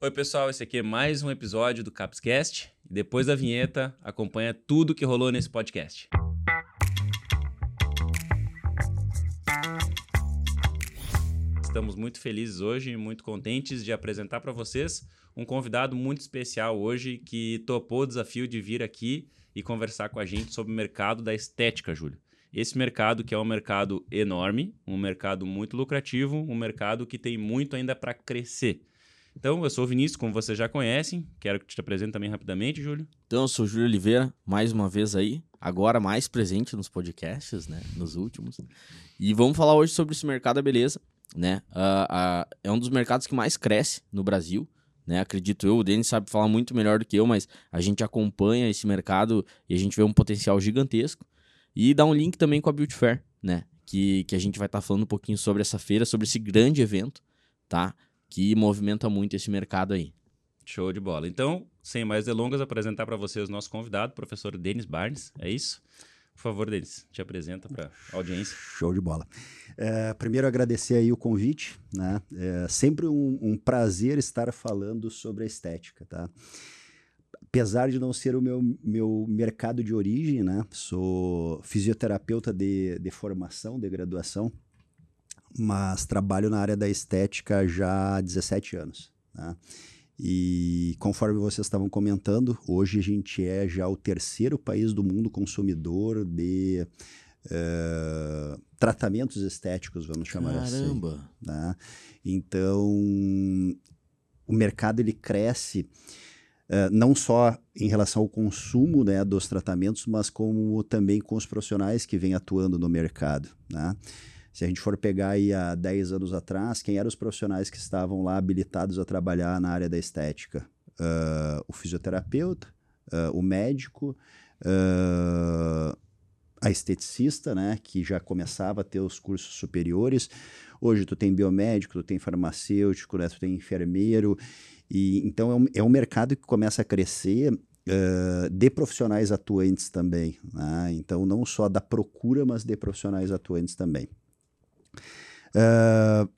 Oi, pessoal, esse aqui é mais um episódio do Capscast. Depois da vinheta, acompanha tudo que rolou nesse podcast. Estamos muito felizes hoje e muito contentes de apresentar para vocês um convidado muito especial hoje que topou o desafio de vir aqui e conversar com a gente sobre o mercado da estética, Júlio. Esse mercado que é um mercado enorme, um mercado muito lucrativo, um mercado que tem muito ainda para crescer. Então, eu sou o Vinícius, como vocês já conhecem. Quero que te apresente também rapidamente, Júlio. Então, eu sou o Júlio Oliveira, mais uma vez aí, agora mais presente nos podcasts, né? Nos últimos. E vamos falar hoje sobre esse mercado da beleza, né? Uh, uh, é um dos mercados que mais cresce no Brasil, né? Acredito eu, o Denis sabe falar muito melhor do que eu, mas a gente acompanha esse mercado e a gente vê um potencial gigantesco. E dá um link também com a Beauty Fair, né? Que, que a gente vai estar tá falando um pouquinho sobre essa feira, sobre esse grande evento, tá? Que movimenta muito esse mercado aí. Show de bola. Então, sem mais delongas, apresentar para vocês o nosso convidado, professor Denis Barnes. É isso? Por favor, Denis, te apresenta para a audiência. Show de bola. É, primeiro, agradecer aí o convite. Né? É sempre um, um, prazer estar falando sobre a estética. Tá? Apesar de não ser o meu, meu mercado de origem, né? sou fisioterapeuta de, de formação, de graduação, mas trabalho na área da estética já há 17 anos. Né? E conforme vocês estavam comentando, hoje a gente é já o terceiro país do mundo consumidor de uh, tratamentos estéticos, vamos chamar Caramba. assim. Caramba! Né? Então, o mercado ele cresce uh, não só em relação ao consumo né, dos tratamentos, mas como também com os profissionais que vêm atuando no mercado. Né? Se a gente for pegar aí há 10 anos atrás, quem eram os profissionais que estavam lá habilitados a trabalhar na área da estética? Uh, o fisioterapeuta, uh, o médico, uh, a esteticista, né, que já começava a ter os cursos superiores. Hoje tu tem biomédico, tu tem farmacêutico, né, tu tem enfermeiro. E, então é um, é um mercado que começa a crescer Uh, de profissionais atuantes também. Né? Então, não só da procura, mas de profissionais atuantes também. Uh,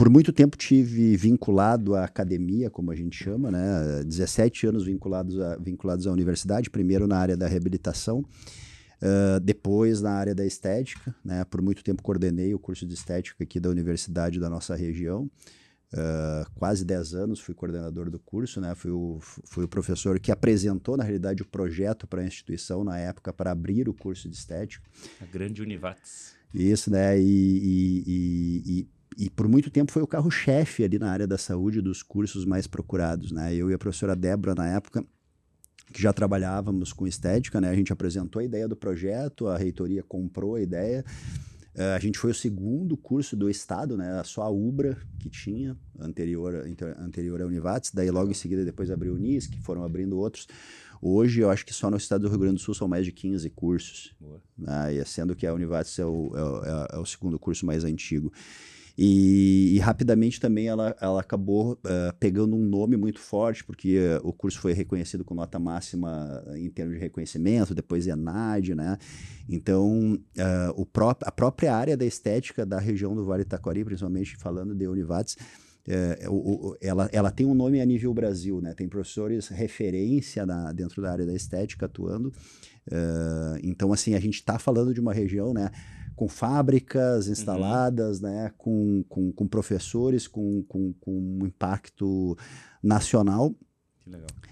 por muito tempo tive vinculado à academia, como a gente chama, né? 17 anos vinculados, a, vinculados à universidade, primeiro na área da reabilitação, uh, depois na área da estética, né? Por muito tempo coordenei o curso de estética aqui da universidade da nossa região. Uh, quase 10 anos fui coordenador do curso, né? Fui o, fui o professor que apresentou, na realidade, o projeto para a instituição na época para abrir o curso de estética. A grande Univates. Isso, né? E, e, e, e, por muito tempo foi o carro-chefe ali na área da saúde dos cursos mais procurados, né? Eu e a professora Débora, na época, que já trabalhávamos com estética, né? A gente apresentou a ideia do projeto, a reitoria comprou a ideia. Uh, a gente foi o segundo curso do estado, né? Só a Ubra que tinha, anterior, anterior à Univates. Daí logo em seguida depois abriu o NIS, que foram abrindo outros. Hoje, eu acho que só no estado do Rio Grande do Sul são mais de 15 cursos. Né? sendo que a Univates é o, é, é, é o segundo curso mais antigo. E, e, rapidamente também ela, ela acabou uh, pegando um nome muito forte, porque uh, o curso foi reconhecido com nota máxima em termos de reconhecimento, depois ENAD, né? Então, uh, o pró a própria área da estética da região do Vale do Taquari, principalmente falando de Univates, é, o, o, ela, ela tem um nome a nível Brasil, né? Tem professores referência na, dentro da área da estética atuando. Uh, então, assim, a gente está falando de uma região, né? Com fábricas uhum. instaladas, uhum. né? Com, com, com professores, com, com, com um impacto nacional.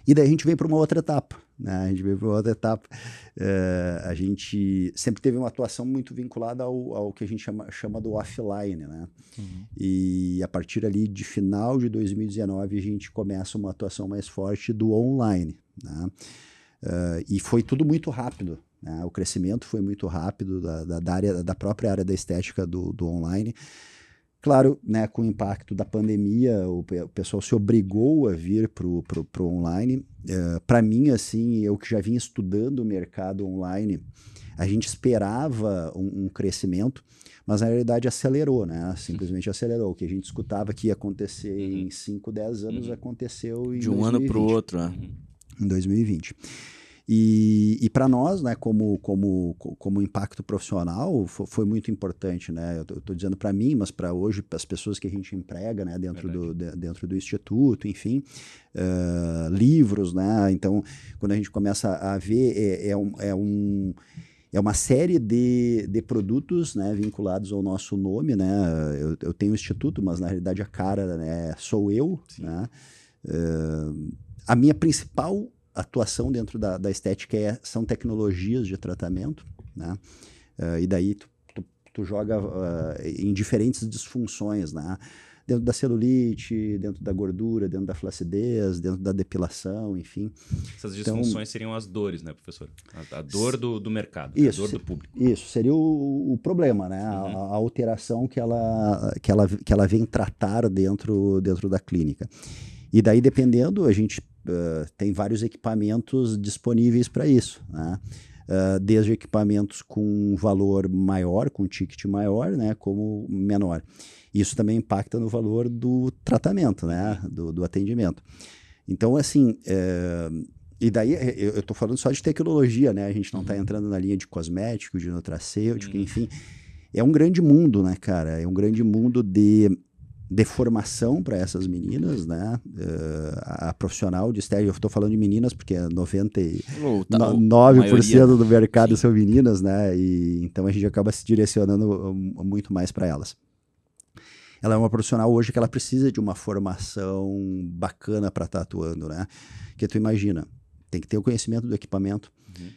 E daí a gente vem para uma outra etapa. Né? A gente veio para outra etapa. Uh, a gente sempre teve uma atuação muito vinculada ao, ao que a gente chama, chama do offline. Né? Uhum. E a partir ali de final de 2019 a gente começa uma atuação mais forte do online. Né? Uh, e foi tudo muito rápido. Né? O crescimento foi muito rápido da, da, da, área, da própria área da estética do, do online. Claro, né, com o impacto da pandemia, o, o pessoal se obrigou a vir para o online. Uh, para mim, assim, eu que já vinha estudando o mercado online, a gente esperava um, um, crescimento, mas na realidade acelerou, né? Simplesmente acelerou. O que a gente escutava que ia acontecer uhum. em 5, 10 anos, uhum. aconteceu em De um 2020, ano para o outro, né? Em 2020. E, e para nós, né, como, como, como impacto profissional, foi, foi muito importante, né? Eu estou dizendo para mim, mas para hoje, para as pessoas que a gente emprega, né, dentro, do, de, dentro do instituto, enfim, uh, livros, né? Então, quando a gente começa a ver, é, é um, é um é uma série de, de produtos né, vinculados ao nosso nome. Né? Eu, eu tenho o instituto, mas na realidade a cara né, sou eu. Né? Uh, a minha principal atuação dentro da, da estética é, são tecnologias de tratamento. Né? Uh, e daí tu, tu, tu joga uh, em diferentes disfunções. Né? dentro da celulite, dentro da gordura, dentro da flacidez, dentro da depilação, enfim. Essas então disfunções então, seriam as dores, né, professor? A, a dor do, do mercado, isso, a dor do público. Isso, seria o, o problema, né? Uhum. A, a, alteração que ela, que, ela, que ela vem tratar dentro, dentro da clínica. E daí, dependendo, a gente uh, tem vários equipamentos disponíveis para isso, né? Uh, desde equipamentos com valor maior, com ticket maior, né, como menor. Isso também impacta no valor do tratamento, né? Do, do atendimento. Então, assim, é... e daí eu estou falando só de tecnologia, né? A gente não está uhum. entrando na linha de cosmético, de nutracêutico, uhum. enfim. É um grande mundo, né, cara? É um grande mundo de, de formação para essas meninas, né? Uh, a, profissional de estética, eu estou falando de meninas porque 99% tá, do mercado Sim. são meninas, né? E então a gente acaba se direcionando muito mais para elas ela é uma profissional hoje que ela precisa de uma formação bacana para estar tá atuando, né? Que tu imagina, tem que ter o conhecimento do equipamento, uhum.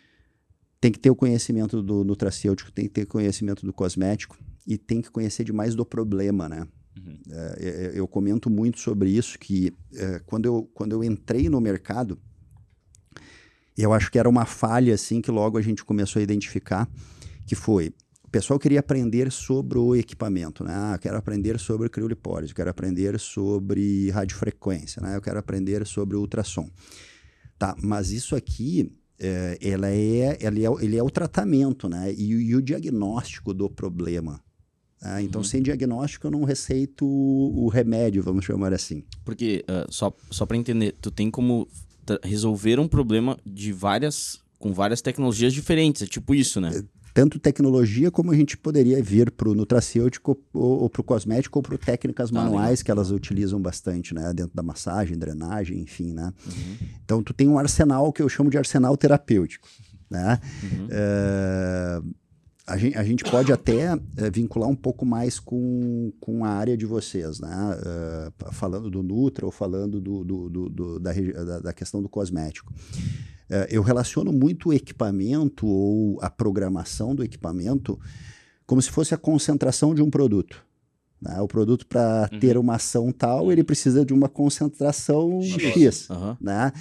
tem que ter o conhecimento do nutracêutico, tem que ter conhecimento do cosmético e tem que conhecer demais do problema, né? Uhum. É, eu comento muito sobre isso, que é, quando, eu, quando eu entrei no mercado, eu acho que era uma falha, assim, que logo a gente começou a identificar, que foi, pessoal queria aprender sobre o equipamento, né? Ah, quero aprender sobre criolipólise, quero aprender sobre radiofrequência, né? Eu quero aprender sobre ultrassom. Tá, mas isso aqui, é, ela é, ela é, ele é o tratamento, né? E, e o diagnóstico do problema. Né? Então, uhum. sem diagnóstico, eu não receito o, remédio, vamos chamar assim. Porque, uh, só, só para entender, tu tem como resolver um problema de várias com várias tecnologias diferentes, é tipo isso, né? É, tanto tecnologia como a gente poderia vir para o nutracêutico ou, ou para o cosmético ou para técnicas ah, manuais que elas utilizam bastante, né? Dentro da massagem, drenagem, enfim, né? Uhum. Então, tu tem um arsenal que eu chamo de arsenal terapêutico, né? Uhum. É, a, gente, a gente pode até é, vincular um pouco mais com, com a área de vocês, né? É, falando do Nutra ou falando do, do, do, do da, da questão do cosmético. É, eu relaciono muito o equipamento ou a programação do equipamento como se fosse a concentração de um produto. Né? O produto, para uhum. ter uma ação tal, ele precisa de uma concentração X. X uhum. né?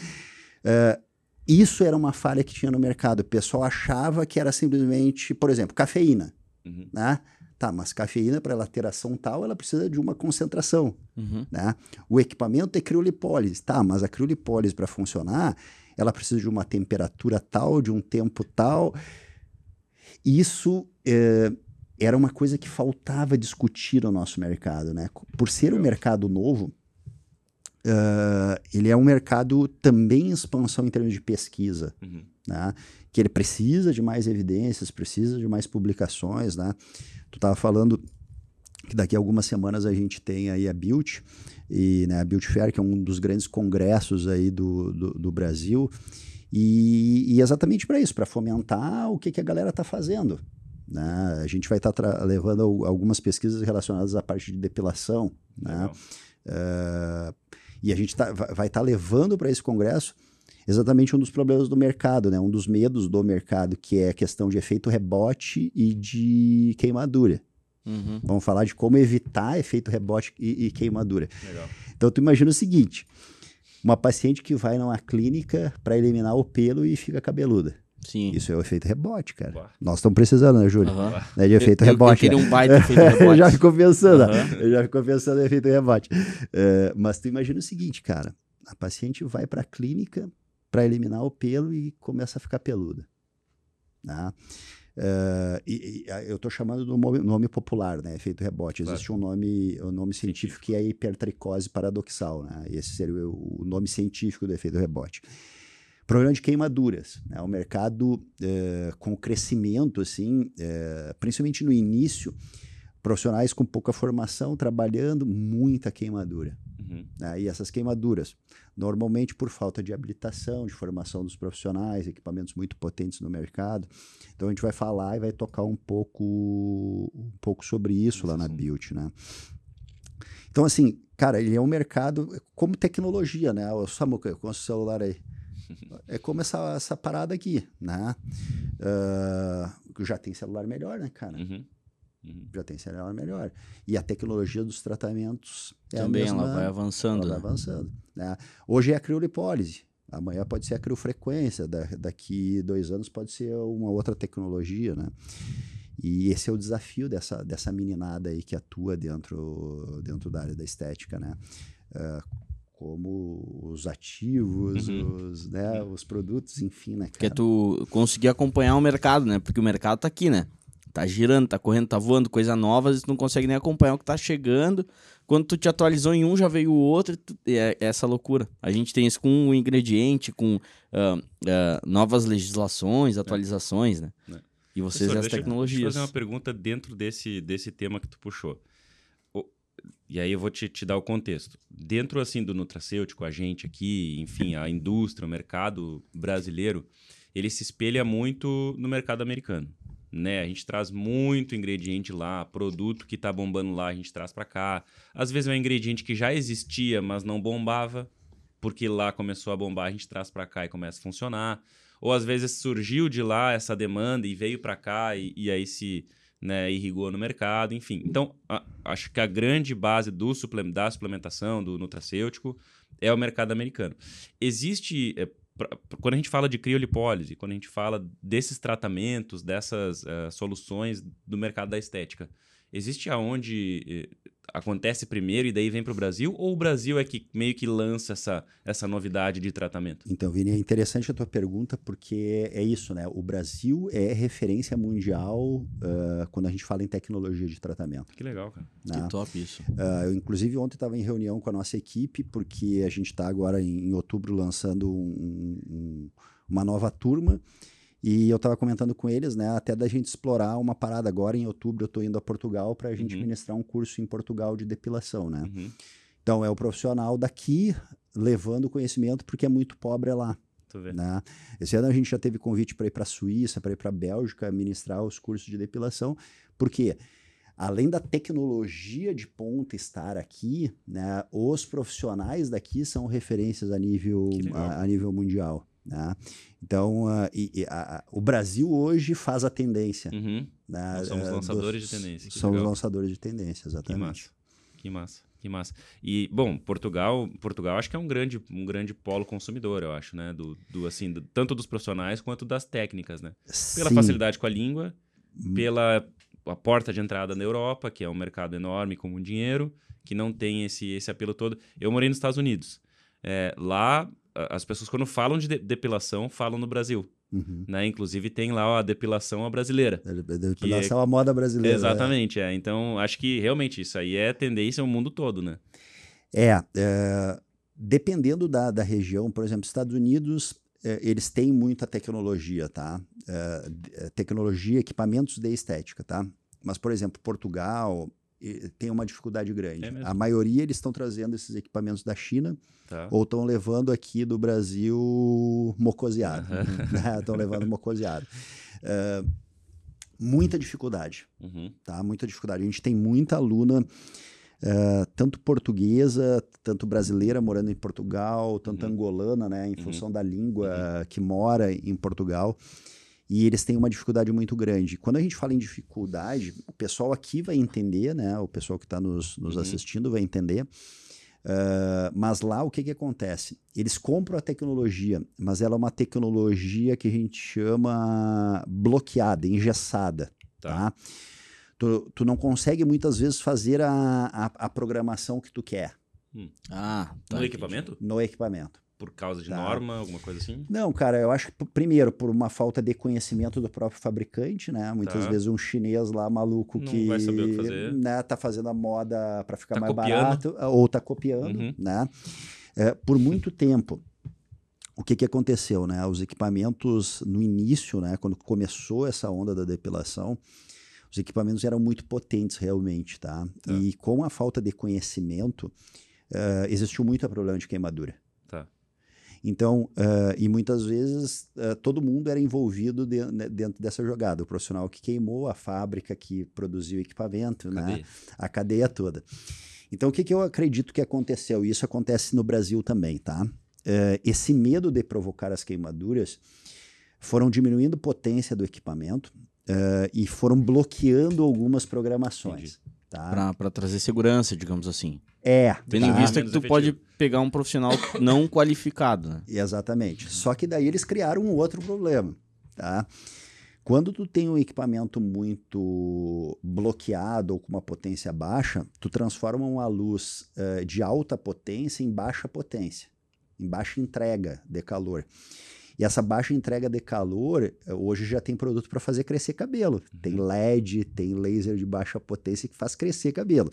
Isso era uma falha que tinha no mercado. O pessoal achava que era simplesmente, por exemplo, cafeína. Uhum. Né? Tá, mas cafeína, para ela ter ação tal, ela precisa de uma concentração. Uhum. Né? O equipamento é criolipólise. Tá, mas a criolipólise, para funcionar, ela precisa de uma temperatura tal, de um tempo tal. Isso é, era uma coisa que faltava discutir no nosso mercado, né? Por ser um mercado novo, uh, ele é um mercado também em expansão em termos de pesquisa, uhum. né? Que ele precisa de mais evidências, precisa de mais publicações, né? Tu estava falando que daqui a algumas semanas a gente tem aí a Build, e né, a Build Fair, que é um dos grandes congressos aí do, do, do Brasil, e, e exatamente para isso, para fomentar o que, que a galera está fazendo. Né? A gente vai estar tá levando algumas pesquisas relacionadas à parte de depilação, né? Uh, e a gente tá, vai estar tá levando para esse congresso exatamente um dos problemas do mercado, né? um dos medos do mercado, que é a questão de efeito rebote e de queimadura. Uhum. Vamos falar de como evitar efeito rebote e, e queimadura. Legal. Então, tu imagina o seguinte: uma paciente que vai numa clínica para eliminar o pelo e fica cabeluda. Sim. Isso é o efeito rebote, cara. Boa. Nós estamos precisando, né, Júlio? Uhum. Né, de efeito eu, rebote. Eu, eu né? um baita efeito rebote. já ficou pensando, uhum. eu já ficou pensando em efeito rebote. Uh, mas tu imagina o seguinte, cara. A paciente vai para a clínica para eliminar o pelo e começa a ficar peluda. Tá? Uh, e, e, eu estou chamando do nome, nome, popular, né? Efeito rebote. Existe claro. um nome, um nome científico, científico que é hipertricose paradoxal, né? Esse seria o, o nome científico do efeito rebote. Problema de queimaduras. É né? um mercado é, com crescimento, assim, é, principalmente no início, profissionais com pouca formação trabalhando, muita queimadura. Uhum. Né? E essas queimaduras, normalmente por falta de habilitação, de formação dos profissionais, equipamentos muito potentes no mercado. Então a gente vai falar e vai tocar um pouco, um pouco sobre isso, lá na Built, né? Então, assim, cara, ele é um mercado como tecnologia, né? O Samuca, com o celular aí. É como essa, essa parada aqui, né? Uh, já tem celular melhor, né, cara? Uhum. Uhum. Já tem celular melhor. E a tecnologia dos tratamentos é Também mesma, ela vai avançando. Ela vai né? avançando. Né? Hoje é a criolipólise. Amanhã pode ser a criofrequência. Da, daqui dois anos pode ser uma outra tecnologia, né? E esse é o desafio dessa, dessa meninada aí que atua dentro, dentro da área da estética, né? Uh, como os ativos, uhum. os, né, os produtos, enfim, né, cara? Que é tu conseguir acompanhar o mercado, né? Porque o mercado tá aqui, né? Tá girando, tá correndo, tá voando, coisa nova, tu não consegue nem acompanhar o que tá chegando. Quando tu te atualizou em um, já veio o outro, tu, é, é, essa loucura. A gente tem isso com um ingrediente, com uh, uh, novas legislações, é. atualizações, né? É. E vocês Professor, as tecnologias. Deixa eu fazer uma pergunta dentro desse, desse tema que tu puxou. E aí eu vou te, te dar o contexto. Dentro, assim, do nutracêutico, a gente aqui, enfim, a indústria, o mercado brasileiro, ele se espelha muito no mercado americano né? A gente traz muito ingrediente lá, produto que tá bombando lá, a gente traz para cá. Às vezes é um ingrediente que já existia, mas não bombava, porque lá começou a bombar, a gente traz para cá e começa a funcionar. Ou às vezes surgiu de lá essa demanda e veio para cá e, e, aí se né, irrigou no mercado, enfim. Então, a, acho que a grande base do suplement, da suplementação, do nutracêutico, é o mercado americano. Existe, é, quando a gente fala de criolipólise, quando a gente fala desses tratamentos, dessas uh, soluções do mercado da estética, existe aonde eh, acontece primeiro e daí vem para o Brasil? Ou o Brasil é que meio que lança essa, essa novidade de tratamento? Então, Vini, é interessante a tua pergunta porque é isso, né? O Brasil é referência mundial uh, quando a gente fala em tecnologia de tratamento. Que legal, cara. Né? Que top isso. Uh, eu, inclusive, ontem estava em reunião com a nossa equipe porque a gente está agora em, em, outubro lançando um, um, uma nova turma e eu estava comentando com eles, né, até da gente explorar uma parada agora em outubro, eu estou indo a Portugal para a gente uhum. ministrar um curso em Portugal de depilação, né? Uhum. Então é o profissional daqui levando conhecimento porque é muito pobre lá. Né? Esse ano a gente já teve convite para ir para a Suíça, para ir para a Bélgica ministrar os cursos de depilação, porque além da tecnologia de ponta estar aqui, né, os profissionais daqui são referências a nível, a, a nível mundial. Né? Então, uh, e, e, a, o Brasil hoje faz a tendência. Uhum. Né? Nós somos lançadores dos, de tendência. somos legal. lançadores de tendência, exatamente. Que massa. Que massa. Que massa. E, bom, Portugal, Portugal acho que é um grande, um grande polo consumidor, eu acho, né? Do, do assim, do, tanto dos profissionais quanto das técnicas, né? Pela Sim. facilidade com a língua, hum. pela a porta de entrada na Europa, que é um mercado enorme com muito dinheiro, que não tem esse, esse apelo todo. Eu morei nos Estados Unidos. É, lá as pessoas quando falam de depilação, falam no Brasil. Uhum. Né? Inclusive tem lá a depilação brasileira. A depilação é... a moda brasileira. Exatamente, é. Então acho que realmente isso aí é tendência no mundo todo, né? É, é dependendo da, da região, por exemplo, Estados Unidos, é, eles têm muita tecnologia, tá? É, é tecnologia, equipamentos de estética, tá? Mas, por exemplo, Portugal, tem uma dificuldade grande. É a maioria eles estão trazendo esses equipamentos da China tá. ou estão levando aqui do Brasil mocoseado. Estão né? levando mocoseado. Uh, muita dificuldade, uhum. tá? Muita dificuldade. A gente tem muita aluna, uh, tanto portuguesa, tanto brasileira morando em Portugal, tanto uhum. angolana, né? Em uhum. função da língua uhum. que mora em Portugal e eles têm uma dificuldade muito grande. Quando a gente fala em dificuldade, o pessoal aqui vai entender, né? O pessoal que está nos, nos uhum. assistindo vai entender. Uh, mas lá o que, que acontece? Eles compram a tecnologia, mas ela é uma tecnologia que a gente chama bloqueada, engessada. Tá? tá? Tu, tu não consegue muitas vezes fazer a, a, a programação que tu quer. Hum. Ah, tá. No equipamento? No equipamento por causa de tá. norma, alguma coisa assim? Não, cara, eu acho que primeiro por uma falta de conhecimento do próprio fabricante, né? Muitas tá. vezes um chinês lá maluco Não que vai saber o que fazer. Né, tá fazendo a moda para ficar tá mais copiando. barato ou tá copiando, uhum. né? É, por muito tempo o que, que aconteceu, né? Os equipamentos no início, né, quando começou essa onda da depilação, os equipamentos eram muito potentes realmente, tá? Tá. E com a falta de conhecimento, eh, existiu muito problema de queimadura. Então, eh, e muitas vezes eh, todo mundo era envolvido de- né, dentro dessa jogada. O profissional que queimou, a fábrica que produziu o equipamento, né? Cadê? a cadeia toda. Então, o que, que eu acredito que aconteceu? Isso acontece no Brasil também, tá? Eh, esse medo de provocar as queimaduras foram diminuindo a potência do equipamento e foram bloqueando algumas programações. Tá? Pra trazer segurança, digamos assim. É, Tendo em tá? vista que tu pode pegar um profissional não qualificado, né? Exatamente. Só que daí eles criaram um outro problema, tá? Quando tu tem um equipamento muito bloqueado ou com uma potência baixa, tu transforma uma luz eh, de alta potência em baixa potência, em baixa entrega de calor. E essa baixa entrega de calor, eh, hoje já tem produto para fazer crescer cabelo. Tem LED, tem laser de baixa potência que faz crescer cabelo.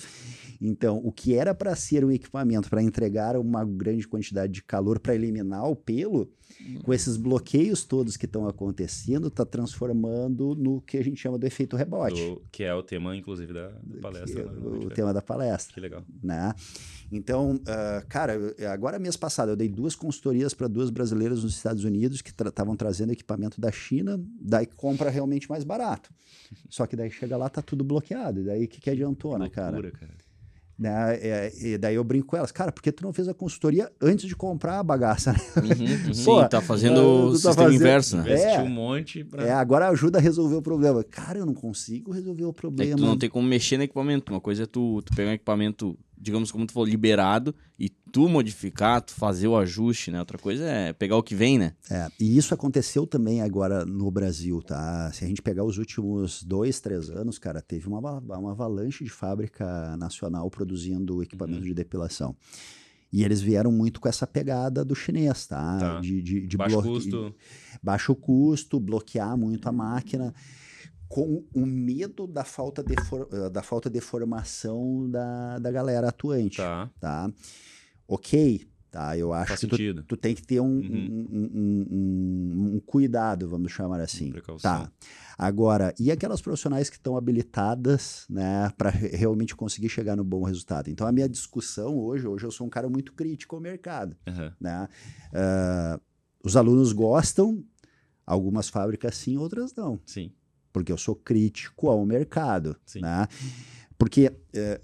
Então, o que era para ser um equipamento para entregar uma grande quantidade de calor para eliminar o pelo, com esses bloqueios todos que estão acontecendo, está transformando no que a gente chama do efeito rebote. Do- que é o tema, inclusive, da, da palestra. que né? o tema da palestra. Que legal. né? Então, ah, cara, eu- agora mês passado eu dei duas consultorias para duas brasileiras nos Estados Unidos que estavam trazendo equipamento da China, daí compra realmente mais barato. Só que daí chega lá, tá tudo bloqueado. E daí o que, que adiantou, né, cara? Loucura, cara. Né? É, e daí eu brinco com elas, cara, por que tu não fez a consultoria antes de comprar a bagaça, né? Sim, Pô, tá fazendo tu o tá sistema fazendo- inverso, né? Investiu É. um monte pra... É, agora ajuda a resolver o problema. Cara, eu não consigo resolver o É problema. tu não tem como mexer no equipamento. Uma coisa é tu, tu pegar um equipamento, digamos como tu falou, liberado, e tu modificar, tu fazer o ajuste, né? Outra coisa é pegar o que vem, né? É, e isso aconteceu também agora no Brasil, tá? Se a gente pegar os últimos dois, três anos, cara, teve uma, uma avalanche de fábrica nacional produzindo equipamento de depilação. E eles vieram muito com essa pegada do chinês, tá? Tá. De, de, de Baixo custo. baixo custo, bloquear muito a máquina, com o medo da falta de, for- eh, da falta de formação da, da galera atuante, Tá. tá? Ok, tá? Eu acho Faz que tu, tu tem que ter um, Uhum. um, um- um- cuidado, vamos chamar assim. Precaução. Tá. Agora, e aquelas profissionais que estão habilitadas, né, para realmente conseguir chegar no bom resultado? Então, a minha discussão hoje, hoje eu sou um cara muito crítico ao mercado, Aham. né? Ah, os alunos gostam, algumas fábricas sim, outras não, Sim. Porque eu sou crítico ao mercado, Sim. né? Porque eh,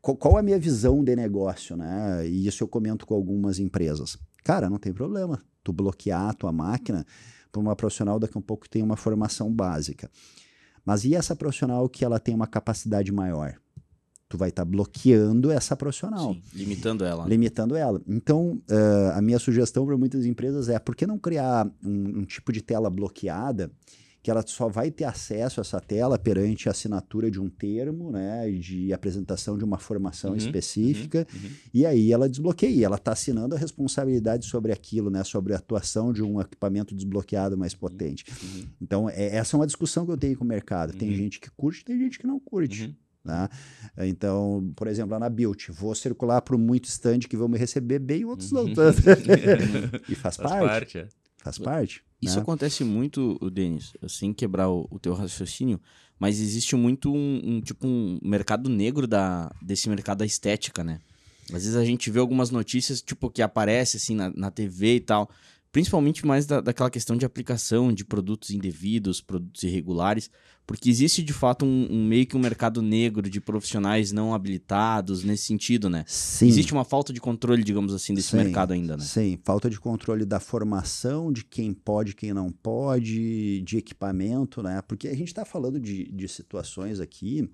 qual, a minha visão de negócio, né? E isso eu comento com algumas empresas. Cara, não tem problema tu bloquear a tua máquina para uma profissional daqui a um pouco que tem uma formação básica. Mas e essa profissional que ela tem uma capacidade maior? Tu vai estar bloqueando essa profissional Sim, limitando ela. né? limitando ela. Então, eh, a minha sugestão para muitas empresas é por que não criar um, um tipo de tela bloqueada que ela só vai ter acesso a essa tela perante a assinatura de um termo, né, de apresentação de uma formação Uhum, específica, uhum. e aí ela desbloqueia, ela está assinando a responsabilidade sobre aquilo, né, sobre a atuação de um equipamento desbloqueado mais potente. Uhum. Então, é- essa é uma discussão que eu tenho com o mercado. Tem Uhum. gente que curte, tem gente que não curte. Uhum. Né? Então, por exemplo, lá na Built, vou circular por muito stand que vão me receber bem, outros não tanto. e faz, Faz parte, parte, é. Faz parte. Isso né? acontece muito, Denis, sem quebrar o, o teu raciocínio, mas existe muito um, um, tipo um mercado negro da, desse mercado da estética, né? Às vezes a gente vê algumas notícias, tipo, que aparece assim na, na TV e tal, principalmente mais da, daquela questão de aplicação de produtos indevidos, produtos irregulares, porque existe de fato um, um meio que um mercado negro de profissionais não habilitados nesse sentido, né? Sim. Existe uma falta de controle, digamos assim, desse Sim, mercado ainda, né? Sim, falta de controle da formação, de quem pode, quem não pode, de equipamento, né? Porque a gente está falando de, de situações aqui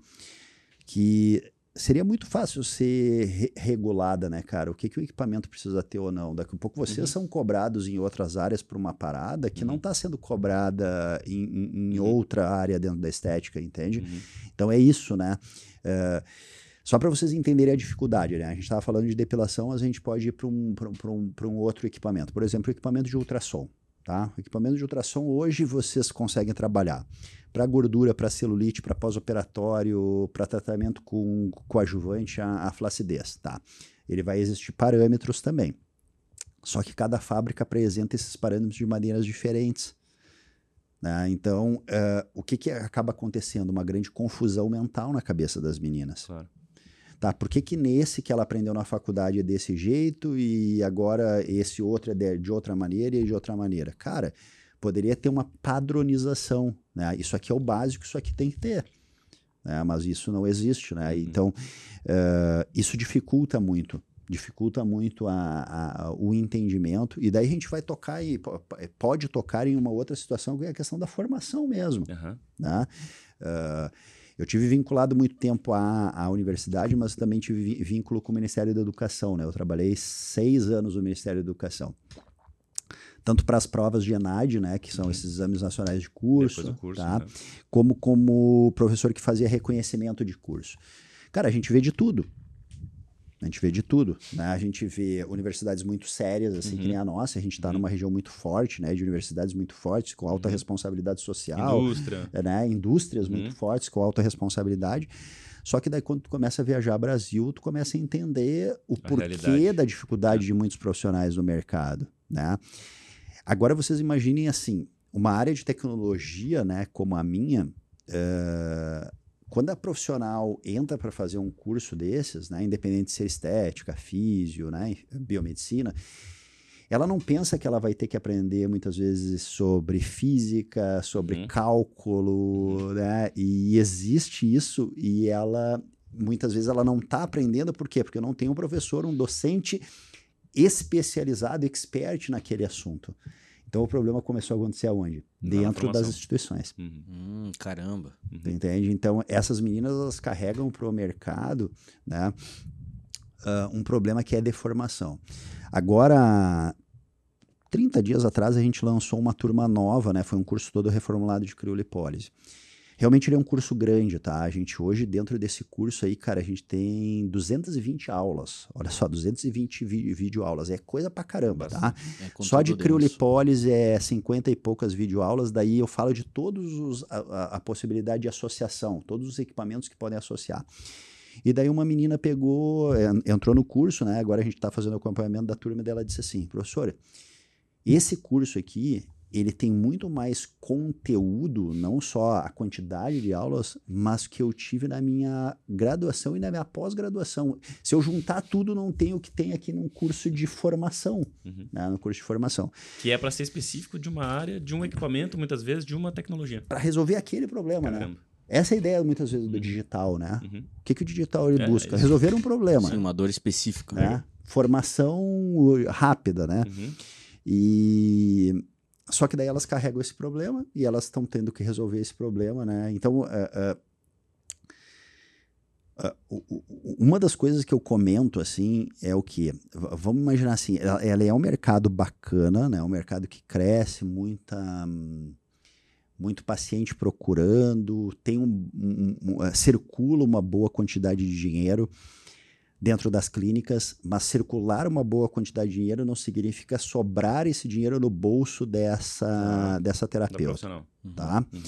que seria muito fácil ser re- regulada, né, cara? O que, que o equipamento precisa ter ou não. Daqui a pouco vocês Uhum. são cobrados em outras áreas por uma parada que não está sendo cobrada em, em- em Uhum. outra área dentro da estética, entende? Uhum. Então é isso, né? É, só para vocês entenderem a dificuldade, né? A gente estava falando de depilação, mas a gente pode ir para um, pra um- pra um, pra um outro equipamento. Por exemplo, o equipamento de ultrassom. Tá? O equipamento de ultrassom hoje vocês conseguem trabalhar para gordura, para celulite, para pós-operatório, para tratamento com coadjuvante à, à flacidez. Tá? Ele vai existir parâmetros também. Só que cada fábrica apresenta esses parâmetros de maneiras diferentes. Né? Então, uh, o que, que acaba acontecendo? Uma grande confusão mental na cabeça das meninas. Claro. Tá, por que, que nesse que ela aprendeu na faculdade é desse jeito e agora esse outro é de, de outra maneira e de outra maneira? Cara, poderia ter uma padronização. Né? Isso aqui é o básico, isso aqui tem que ter. Né? Mas isso não existe. Né? Uhum. Então, uh, isso dificulta muito dificulta muito a, a, o entendimento, e daí a gente vai tocar e pode tocar em uma outra situação que é a questão da formação mesmo. Uhum. Né? Uh, eu tive vinculado muito tempo à, à universidade, mas também tive vínculo com o Ministério da Educação. Né? Eu trabalhei seis anos no Ministério da Educação. Tanto para as provas de ENAD, né, que são uhum. esses exames nacionais de curso, curso tá? Né? como como professor que fazia reconhecimento de curso. Cara, a gente vê de tudo. A gente vê de tudo, né? A gente vê universidades muito sérias, assim, uhum. que nem a nossa. A gente está uhum. numa região muito forte, né? De universidades muito fortes, com alta uhum. responsabilidade social. Indústria. Né? Indústrias muito uhum. fortes, com alta responsabilidade. Só que daí, quando tu começa a viajar Brasil, tu começa a entender o a porquê realidade. da dificuldade é. de muitos profissionais no mercado, né? Agora, vocês imaginem, assim, uma área de tecnologia, né, como a minha... Uh, quando a profissional entra para fazer um curso desses, né, independente de ser estética, físio, né, biomedicina, ela não pensa que ela vai ter que aprender muitas vezes sobre física, sobre uhum. cálculo, uhum. né? E existe isso e ela muitas vezes ela não está aprendendo por quê? Porque não tem um professor, um docente especializado, expert naquele assunto. Então o problema começou a acontecer aonde? Dentro das instituições. Uhum. Hum, caramba. Uhum. Entende? Então essas meninas elas carregam para o mercado né, uh, um problema que é deformação. Agora, 30 dias atrás a gente lançou uma turma nova, né? Foi um curso todo reformulado de criolipólise. Realmente ele é um curso grande, tá? A gente hoje, dentro desse curso aí, cara, a gente tem 220 aulas. Olha só, 220 vídeo aulas. É coisa pra caramba, tá? É só de criolipólise é 50 e poucas vídeo aulas. Daí eu falo de todos os a, a possibilidade de associação, todos os equipamentos que podem associar. E daí uma menina pegou, entrou no curso, né? Agora a gente está fazendo acompanhamento da turma dela disse assim, professora, esse curso aqui, ele tem muito mais conteúdo, não só a quantidade de aulas, mas que eu tive na minha graduação e na minha pós-graduação. Se eu juntar tudo, não tem o que tem aqui num curso de formação, uhum. né, no curso de formação. Que é para ser específico de uma área, de um equipamento, muitas vezes, de uma tecnologia. Para resolver aquele problema, né? Caramba. né? Essa é a ideia, muitas vezes, do uhum. digital, né? Uhum. O que, que o digital ele é, busca? É resolver um problema. Sim, uma dor específica. Né? Formação rápida, né? Uhum. E só que daí elas carregam esse problema e elas estão tendo que resolver esse problema, né? Então, uh, uh, uh, uma das coisas que eu comento, assim, é o que? Vamos imaginar assim, ela, ela, é um mercado bacana, né? Um mercado que cresce, muita... Muito paciente procurando, tem um, um, um, circula uma boa quantidade de dinheiro, dentro das clínicas, mas circular uma boa quantidade de dinheiro não significa sobrar esse dinheiro no bolso dessa, ah, dessa terapeuta. Uhum. Tá? Uhum.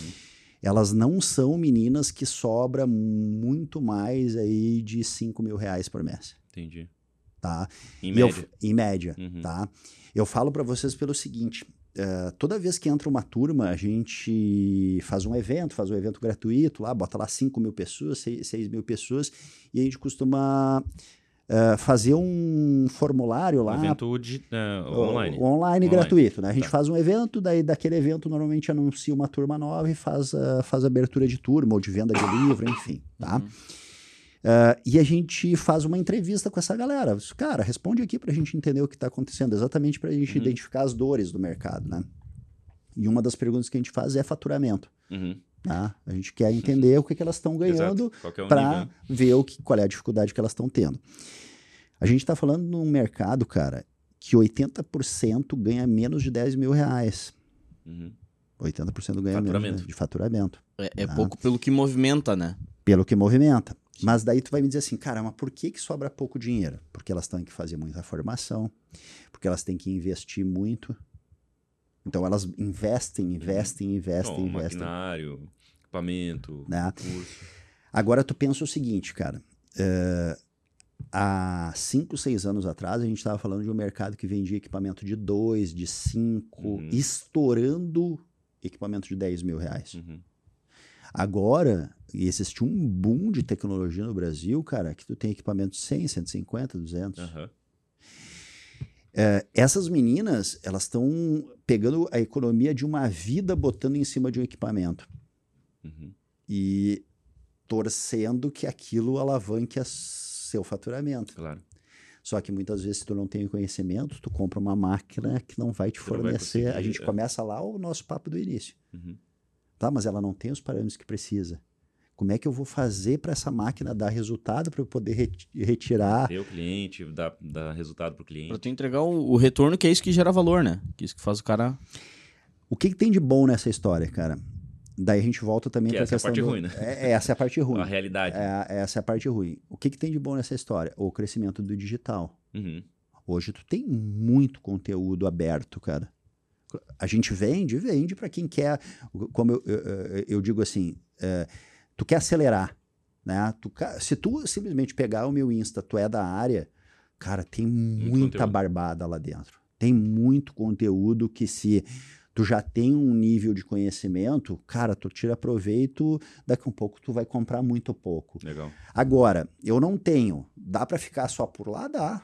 Elas não são meninas que sobra muito mais aí de 5 mil reais por mês. Entendi. Tá? Em média. Eu, em média, uhum. tá? Eu falo para vocês pelo seguinte, Uh, toda vez que entra uma turma, a gente faz um evento, faz um evento gratuito lá, bota lá 5 mil pessoas, 6, mil pessoas, e a gente costuma uh, fazer um formulário lá. Um evento de, uh, online. O, online. gratuito, né? A gente tá. faz um evento, daí daquele evento normalmente anuncia uma turma nova e faz, faz abertura de turma ou de venda de livro, enfim, tá? Uhum. Uh, e a gente faz uma entrevista com essa galera. Cara, responde aqui para a gente entender o que está acontecendo, exatamente para a gente uhum. identificar as dores do mercado, né? E uma das perguntas que a gente faz é faturamento. Uhum. Tá? A gente quer entender o que, que elas estão ganhando é para ver o que, qual é a dificuldade que elas estão tendo. A gente está falando num mercado, cara, que 80% ganha menos de 10 mil reais. Uhum. 80% ganha faturamento. menos de faturamento. É, é tá? pouco pelo que movimenta, né? Pelo que movimenta. Mas daí tu vai me dizer assim, cara, mas por que, que sobra pouco dinheiro? Porque elas têm que fazer muita formação, porque elas têm que investir muito. Então elas investem, investem, investem, Bom, investem. Maquinário, equipamento, né? curso. Agora tu pensa o seguinte, cara. Uh, há 5, 6 anos atrás, a gente estava falando de um mercado que vendia equipamento de 2, de 5, Uhum. estourando equipamento de 10 mil reais. Uhum. Agora, e existe um boom de tecnologia no Brasil, cara, que tu tem equipamento de 100, 150, 200. Aham. É, essas meninas, elas estão pegando a economia de uma vida, botando em cima de um equipamento. Uhum. E torcendo que aquilo alavanque seu faturamento. Claro. Só que muitas vezes, se tu não tem conhecimento, tu compra uma máquina que não vai te não vai fornecer. a gente é. começa lá o nosso papo do início. Uhum. Tá, mas ela não tem os parâmetros que precisa. Como é que eu vou fazer para essa máquina dar resultado para eu poder reti- retirar? Ter o cliente, dar, dar resultado pro Pra cliente. tu entregar o, o retorno, que é isso que gera valor, né? Que é isso que faz o cara. O que, que tem de bom nessa história, cara? Daí a gente volta também para a essa é a questão parte do- ruim, né? É, é, essa é a parte ruim. A realidade. É, essa é a parte ruim. O que, que tem de bom nessa história? O crescimento do digital. Uhum. Hoje tu tem muito conteúdo aberto, cara. A gente vende, vende para quem quer. Como eu, eu, eu digo assim, é, tu quer acelerar, né? Tu, se tu simplesmente pegar o meu Insta, tu é da área, cara, tem muita barbada lá dentro. Tem muito conteúdo que se tu já tem um nível de conhecimento, cara, tu tira proveito, daqui a um pouco tu vai comprar muito pouco. Legal. Agora, eu não tenho. Dá para ficar só por lá? Dá.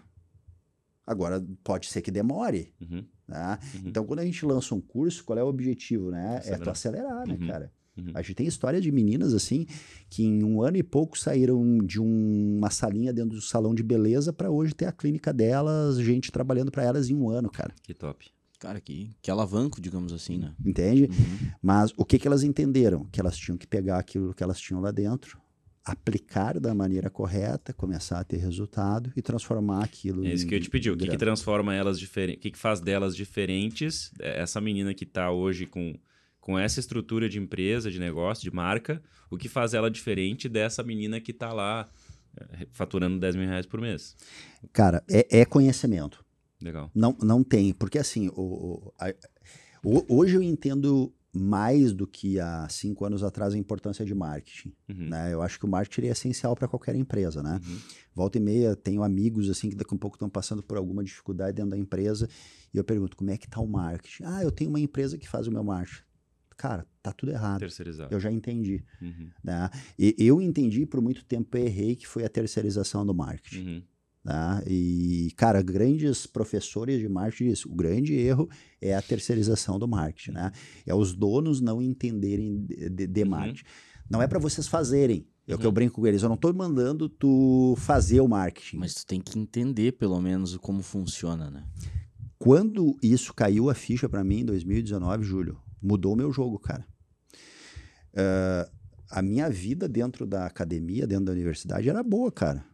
Agora, pode ser que demore. Uhum. Né? Uhum. Então, quando a gente lança um curso, qual é o objetivo? Né? É tu Acelerar. acelerar, né, Uhum. cara? Uhum. A gente tem história de meninas assim que em um ano e pouco saíram de um- uma salinha dentro do salão de beleza para hoje ter a clínica delas, gente trabalhando para elas em um ano, cara. Que top. Cara, que, que alavanco, digamos assim, né? Entende? Uhum. Mas o que, que elas entenderam? Que elas tinham que pegar aquilo que elas tinham lá dentro, aplicar da maneira correta, começar a ter resultado e transformar aquilo É isso em que eu te pedi. O que, que transforma elas diferentes? O que, que faz delas diferentes? É, Essa menina que tá hoje com, com essa estrutura de empresa, de negócio, de marca, o que faz ela diferente dessa menina que tá lá é, faturando 10 mil reais por mês? Cara, é, é conhecimento. Legal. Não, não tem, porque assim, o, o- a- o- hoje eu entendo mais do que há cinco anos atrás a importância de marketing. Uhum. Né? Eu acho que o marketing é essencial para qualquer empresa, né? Uhum. Volta e meia, tenho amigos assim que daqui a pouco estão passando por alguma dificuldade dentro da empresa e eu pergunto, como é que tá o marketing? Ah, eu tenho uma empresa que faz o meu marketing. Cara, tá tudo errado. Terceirizado. Eu já entendi. Uhum. Né? E eu entendi por muito tempo, eu errei, que foi a terceirização do marketing. Uhum. Tá? E, cara, grandes professores de marketing dizem, o grande erro é a terceirização do marketing, né? É os donos não entenderem de, de- de Uhum. marketing. Não é para vocês fazerem. É o que eu Uhum. brinco com eles. Eu não tô mandando tu fazer o marketing. Mas tu tem que entender, pelo menos, como funciona, né? Quando isso caiu a ficha para mim em 2019, Júlio, mudou o meu jogo, cara. Ah, a minha vida dentro da academia, dentro da universidade, era boa, cara.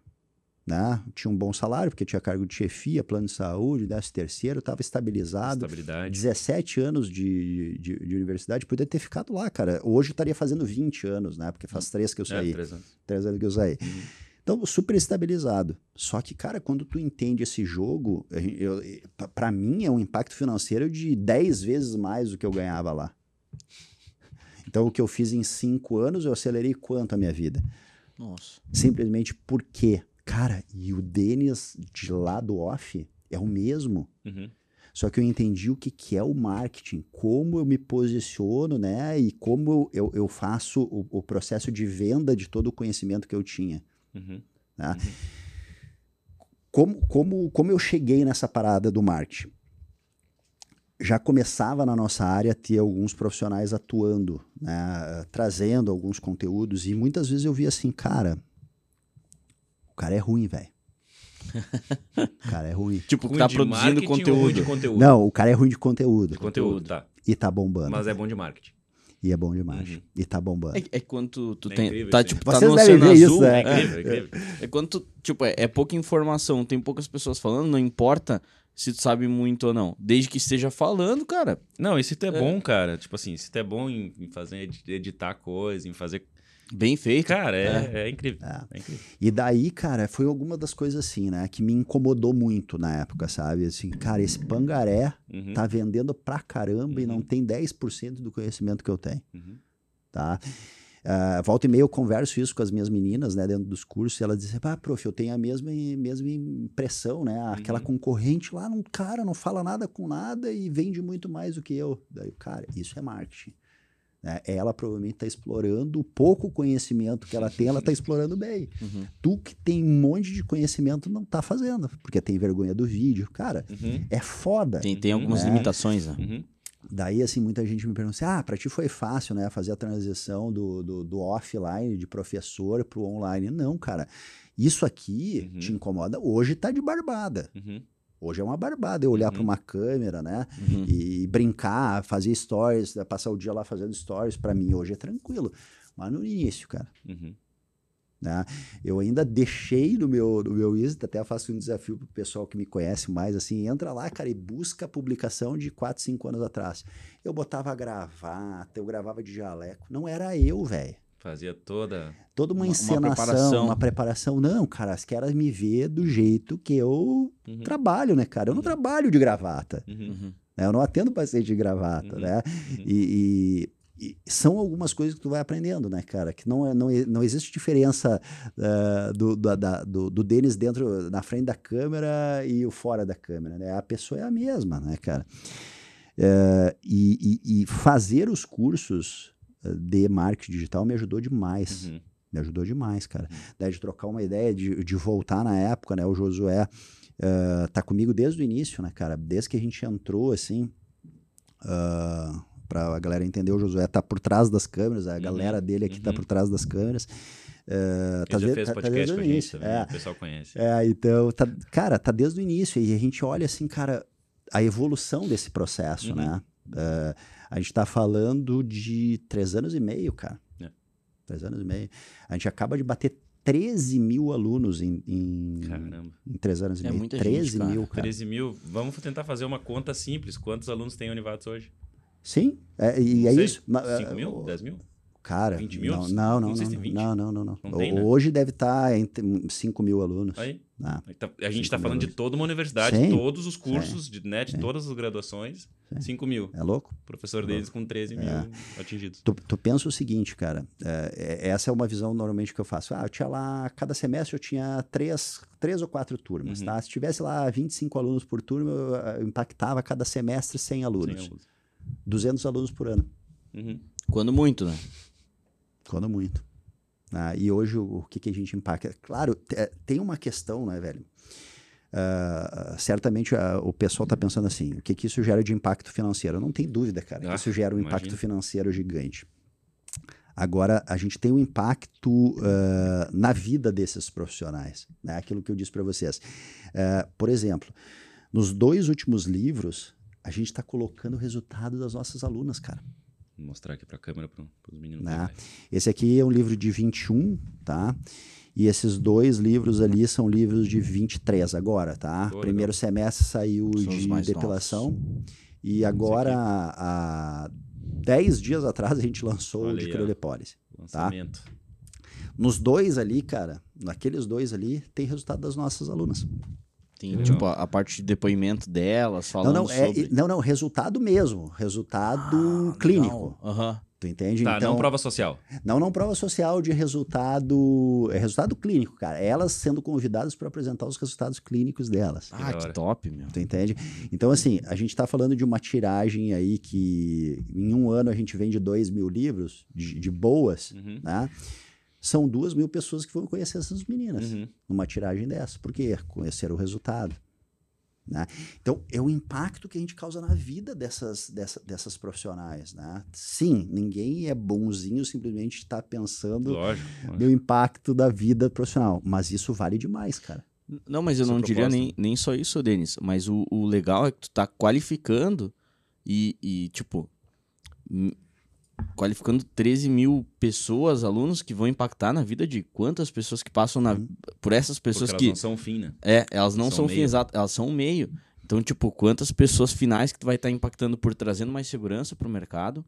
Né? Tinha um bom salário, porque tinha cargo de chefia, plano de saúde, décimo terceiro, estava estabilizado. Estabilidade. 17 anos de, de, de universidade, podia ter ficado lá, cara. Hoje eu estaria fazendo 20 anos, né? Porque faz três que eu É, saí. três anos. Três anos que eu saí. Uhum. Então, super estabilizado. Só que, cara, quando tu entende esse jogo, eu, eu, pa- pra mim é um impacto financeiro de 10 vezes mais do que eu ganhava lá. Então, o que eu fiz em cinco anos, eu acelerei quanto a minha vida? Nossa. Simplesmente porque, cara, e o Denis de lá do off é o mesmo. Uhum. Só que eu entendi o que, que é o marketing, como eu me posiciono, né? E como eu, eu faço o, o processo de venda de todo o conhecimento que eu tinha. Uhum. Né? Como, como, como eu cheguei nessa parada do marketing? Já começava na nossa área a ter alguns profissionais atuando, né? trazendo alguns conteúdos, e muitas vezes eu via assim, cara, o cara é ruim, velho. O cara é ruim. Tipo, Ruim tá produzindo conteúdo. de conteúdo. Não, o cara é ruim de conteúdo. De conteúdo, tá. E tá bombando. Mas é bom de marketing. E é bom demais. Uhum. E tá bombando. É, é quando tu, tu É tem. incrível tá, isso tipo, tá Vocês no devem ver isso, azul. né? É incrível, é incrível. É quando tu, tipo, é, é pouca informação, tem poucas pessoas falando, não importa se tu sabe muito ou não. Desde que esteja falando, cara. Não, e se tu é, bom, cara, tipo assim, se tu é bom em, em fazer, edi- editar coisa, em fazer. Bem feito. Cara, é, é incrível. É. É incrível. E daí, cara, foi alguma das coisas assim, né? Que me incomodou muito na época, sabe? Assim, cara, esse pangaré Uhum, tá vendendo pra caramba e Uhum. não tem 10% do conhecimento que eu tenho, uhum. tá? Uh, volta e meia eu converso isso com as minhas meninas, né, dentro dos cursos, e elas dizem, ah, prof, eu tenho a mesma, mesma impressão, né? Aquela uhum. concorrente lá, não, cara, não fala nada com nada e vende muito mais do que eu. Daí, cara, isso é marketing. Né? Ela provavelmente está explorando o pouco conhecimento que ela tem, ela está explorando bem. Uhum. Tu que tem um monte de conhecimento não está fazendo, porque tem vergonha do vídeo. Cara, uhum. é foda. Tem, tem algumas né? limitações, né? Uhum. Daí, assim, muita gente me pergunta assim, ah, para ti foi fácil, né, fazer a transição do, do, do offline, de professor para o online. Não, cara, isso aqui uhum. te incomoda, hoje tá de barbada. Hoje é uma barbada eu olhar uhum. para uma câmera, né? Uhum. E brincar, fazer stories, passar o dia lá fazendo stories, para mim hoje é tranquilo. Mas no início, cara. Uhum. Né? Eu ainda deixei no meu, no meu Insta, até faço um desafio pro pessoal que me conhece mais, assim, entra lá, cara, e busca a publicação de 4, 5 anos atrás. Eu botava gravata, eu gravava de jaleco. Não era eu, velho. Fazia toda. Toda uma, uma encenação, uma preparação. uma preparação. Não, cara, as caras me ver do jeito que eu uhum. trabalho, né, cara? Eu não uhum. trabalho de gravata. Uhum. uhum. Né? Eu não atendo paciente de gravata, uhum. né? Uhum. E, e, e, são algumas coisas que tu vai aprendendo, né, cara? Que não, é, não, não existe diferença uh, do, do, da, do, do Denis dentro, na frente da câmera e o fora da câmera, né? A pessoa é a mesma, né, cara? Uh, e, e, e fazer os cursos de marketing digital me ajudou demais. Uhum. Me ajudou demais, cara. Uhum. Daí de trocar uma ideia, de, de voltar na época, né? O Josué uh, tá comigo desde o início, né, cara? Desde que a gente entrou, assim, uh, pra a galera entender, o Josué tá por trás das câmeras, a uhum. galera dele aqui tá uhum. tá por trás das câmeras. Uh, tá, já fez tá, podcast tá com a gente também, é, o pessoal conhece. É, então, tá, cara, tá desde o início. E a gente olha, assim, cara, a evolução desse processo, uhum. né? Uh, a gente está falando de três anos e meio, cara. É. Três anos e meio. A gente acaba de bater 13 mil alunos em, em, Caramba. em três anos e é meio. Muita 13 gente, cara. mil, cara. 13 mil. Vamos tentar fazer uma conta simples. Quantos alunos tem a Univates hoje? Sim, é, e Não é sei. isso. 5 mil? 10 mil? Cara, 20 mil? Não, não, não. Não, não, não, não, não. Tem, né? Hoje deve estar tá entre 5 mil alunos. Aí. Ah, tá, a gente está falando de toda uma universidade, sim, todos os cursos, sim, de, né, de todas as graduações, sim. 5 mil. É louco? Professor é deles com 13 mil é. atingidos. Tu, tu pensa o seguinte, cara, é, é, essa é uma visão normalmente que eu faço. Ah, eu tinha lá, cada semestre eu tinha três, três ou quatro turmas, uhum. tá? Se tivesse lá 25 alunos por turma, eu, eu impactava cada semestre 100 alunos. 100 alunos. 200 alunos por ano. Uhum. Quando muito, né? Quando muito. Ah, e hoje o, o que, que, a gente impacta? Claro, é, tem uma questão, né, velho? Uh, certamente uh, o pessoal está pensando assim: o que, que isso gera de impacto financeiro? Não tem dúvida, cara. Ah, isso gera um imagina. impacto financeiro gigante. Agora, a gente tem um impacto uh, na vida desses profissionais. Né? Aquilo que eu disse para vocês. por exemplo, nos dois últimos livros, a gente está colocando o resultado das nossas alunas, cara. Vou mostrar aqui para a câmera para os meninos. Né? Esse aqui é um livro de 21, tá? E esses dois livros ali são livros de 23 agora, tá? Oh, Primeiro semestre saiu são de depilação. Novos. E agora, há 10 dias atrás, a gente lançou Olha o de criolipólise. Tá? Nos dois ali, cara, naqueles dois ali, tem resultado das nossas alunas. Tem, tipo, a, a, parte de depoimento delas, falando não, não, é, sobre... não, não, resultado mesmo. Resultado ah, clínico. Aham. Tu entende? Tá, então, não prova social. Não, não prova social de resultado. É resultado clínico, cara. Elas sendo convidadas para apresentar os resultados clínicos delas. Ah, que, que top, meu. Tu entende? Então, assim, a gente está falando de uma tiragem aí que em um ano a gente vende 2 mil livros de, de boas, uhum. né? São duas mil pessoas que vão conhecer essas meninas uhum. numa tiragem dessa. Por quê? Conhecer o resultado. Né? Então, é o impacto que a gente causa na vida dessas, dessa, dessas profissionais. Né? Sim, ninguém é bonzinho simplesmente está pensando lógico, lógico. no impacto da vida profissional. Mas isso vale demais, cara. Não, mas eu Essa não proposta. diria nem, nem só isso, Denis. Mas o, o legal é que tu tá qualificando e, e tipo, qualificando 13 mil pessoas, alunos, que vão impactar na vida de quantas pessoas que passam na, uhum. por essas pessoas Porque elas que. não são fim, né? É, elas não são, são fim, exato, elas são um meio. Então, tipo, quantas pessoas finais que tu vai estar tá impactando por trazendo mais segurança para o mercado,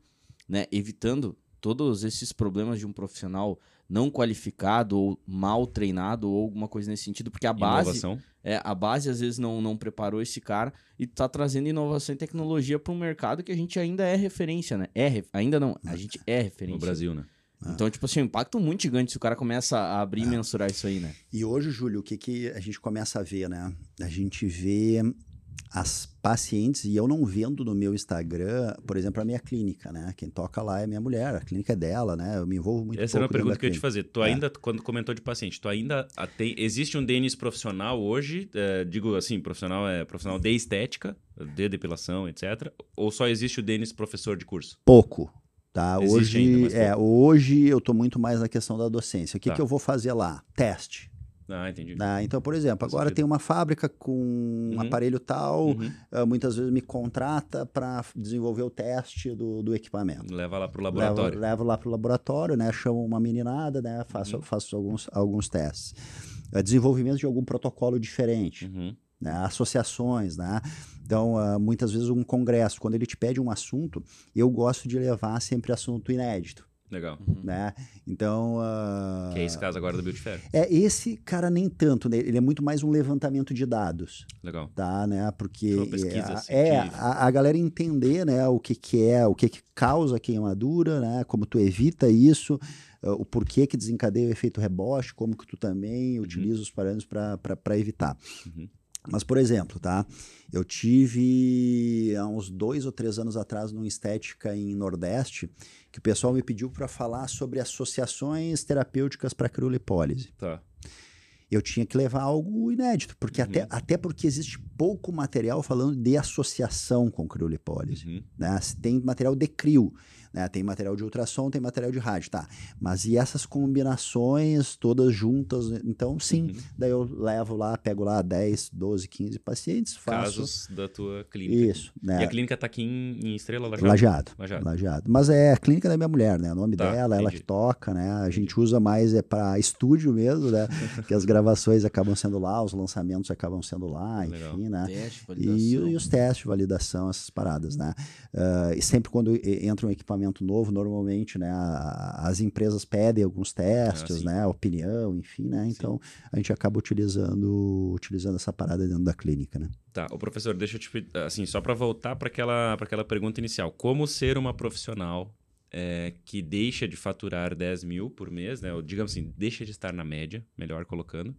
né? Evitando todos esses problemas de um profissional não qualificado ou mal treinado ou alguma coisa nesse sentido, porque a base inovação. é a base às vezes não, não preparou esse cara e está trazendo inovação e tecnologia para um mercado que a gente ainda é referência, né? É, ainda não, a gente é referência. No Brasil, né? Então, tipo assim, um impacto muito gigante se o cara começa a abrir e mensurar isso aí, né? E hoje, Júlio, o que, que a gente começa a ver, né? A gente vê as pacientes, e eu não vendo no meu Instagram, por exemplo, a minha clínica, né? Quem toca lá é minha mulher, a clínica é dela, né? Eu me envolvo muito Essa era uma pergunta que eu ia te fazer. Tu É. ainda, quando comentou de paciente, tu ainda tem, existe um DNS profissional hoje, é, digo assim, profissional é profissional de estética, de depilação, etc. Ou só existe o DNS professor de curso? Pouco. Tá? Existe Hoje, ainda, é, hoje eu estou muito mais na questão da docência. O que, Tá. que eu vou fazer lá? Teste. Ah, entendi. né? Então, por exemplo, agora tem uma fábrica com um Uhum. aparelho tal, Uhum. ah, muitas vezes me contrata para desenvolver o teste do, do equipamento. Leva lá pro Levo, laboratório. levo lá para o laboratório, né? Chamo uma meninada, né? Faço, Uhum. faço alguns, alguns testes. Ah, Desenvolvimento de algum protocolo diferente, Uhum. né? associações, né? Então, ah, muitas vezes um congresso, quando ele te pede um assunto, eu gosto de levar sempre assunto inédito, Legal. né? Então... ah, Que é esse caso agora do Beautyfair. é, esse cara nem tanto, né? Ele é muito mais um levantamento de dados Legal. tá, né? Porque Uma pesquisa é, é científica. a, a galera entender, né, o que que é, o que que causa a queimadura, né? Como tu evita isso, eh, o porquê que desencadeia o efeito rebote, como que tu também utiliza os parâmetros para evitar. Uhum. Mas, por exemplo, tá? Eu tive há uns dois ou três anos atrás numa estética em Nordeste que o pessoal me pediu para falar sobre associações terapêuticas para criolipólise Tá. eu tinha que levar algo inédito, porque Uhum. até, até porque existe pouco material falando de associação com criolipólise. Uhum. Né? Tem material de crio, né? tem material de ultrassom, tem material de rádio, tá. Mas e essas combinações todas juntas? Então, sim, Uhum. daí eu levo lá, pego lá 10, 12, 15 pacientes, faço Casos da tua clínica. isso, E né? a clínica tá aqui em, em Estrela Lajeado? Lajeado. Lajeado. Lajeado. Mas é a clínica da minha mulher, né? O nome Tá, dela, ela entendi. que toca, né? A gente usa mais é para estúdio mesmo, né? que as gravações acabam sendo lá, os lançamentos acabam sendo lá, Legal. enfim, né? Teste, E, validação. e os testes de validação, essas paradas, né? Ah, e sempre quando e- entra um equipamento novo, normalmente, né? a- As empresas pedem alguns testes, sim. né? Opinião, enfim, né? Então a gente acaba utilizando, utilizando essa parada dentro da clínica, né? Tá, o professor, deixa eu te assim, só para voltar para aquela, pra aquela pergunta inicial. Como ser uma profissional é, que deixa de faturar 10 mil por mês, né? Ou, digamos assim, deixa de estar na média, melhor colocando,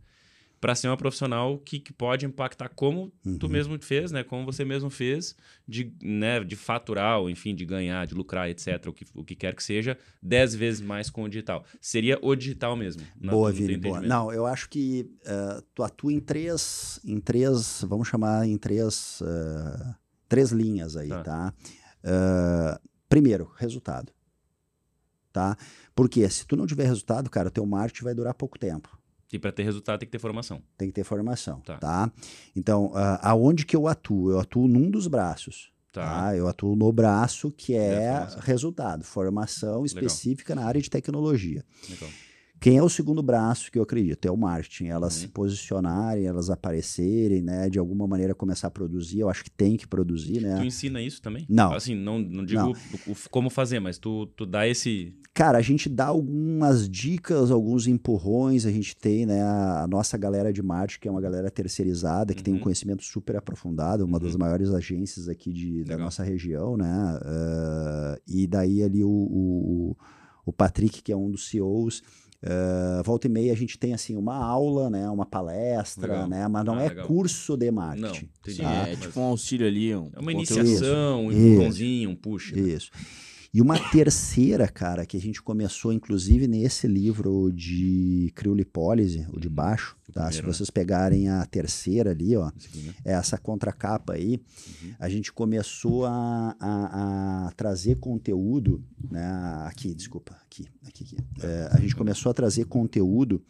para ser uma profissional que, que pode impactar como tu Uhum. mesmo fez, né? Como você mesmo fez, de, né, de faturar, ou enfim, de ganhar, de lucrar, etc., o que, o que quer que seja, 10 vezes mais com o digital. Seria o digital mesmo. na- boa, Vini, boa. Não, eu acho que ah, tu atua em três, em três, vamos chamar em três, ah, três linhas aí, Tá. tá? Ah, primeiro, resultado, tá? Porque se tu não tiver resultado, cara, teu marketing vai durar pouco tempo. E para ter resultado tem que ter formação. Tem que ter formação, Tá. tá? Então, ah, aonde que eu atuo? Eu atuo num dos braços. Tá. Tá? Eu atuo no braço que Da é formação. resultado, formação específica na área de tecnologia. Legal. Quem é o segundo braço que eu acredito? É o marketing. Elas Uhum. se posicionarem, elas aparecerem, né? De alguma maneira começar a produzir. Eu acho que tem que produzir, Tu né? ensina isso também? Não. Assim, não, não digo Não. como fazer, mas tu, tu dá esse. Cara, a gente dá algumas dicas, alguns empurrões. A gente tem, né? A, nossa galera de marketing, que é uma galera terceirizada, que tem um Uhum. conhecimento super aprofundado, uma das Uhum. maiores agências aqui de, da nossa região, né? Ah, e daí ali o, o, o Patrick, que é um dos CEOs. ah, volta e meia a gente tem assim uma aula, né, uma palestra, Legal. né, mas não Ah, é legal. curso de Não, marketing. Sim, tá? é Mas- tipo um auxílio ali. Um É uma conteúdo. iniciação, um Isso. empurrãozinho, um push. né? E uma terceira, cara, que a gente começou, inclusive, nesse livro de criolipólise, o de baixo, O tá? Se primeiro, né? vocês pegarem a terceira ali, ó, né? é essa contracapa aí, Uhum. a gente começou a, a- a trazer conteúdo, né? Aqui, desculpa, aqui, aqui, aqui. É, a gente começou a trazer conteúdo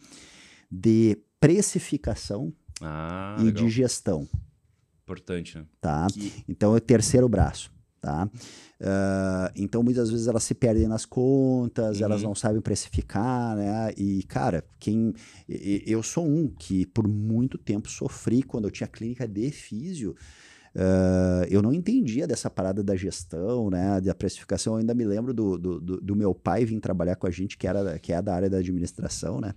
de precificação Ah, e legal. de gestão, Importante, né? tá? Que- Então é o terceiro braço, tá? Ah, então muitas vezes elas se perdem nas contas, elas Uhum. não sabem precificar, né? E cara, quem eu sou um que por muito tempo sofri quando eu tinha clínica de físio. ah, eu não entendia dessa parada da gestão, né, da precificação. Eu ainda me lembro do, do, do- meu pai vir trabalhar com a gente, que, era, que é da área da administração, né?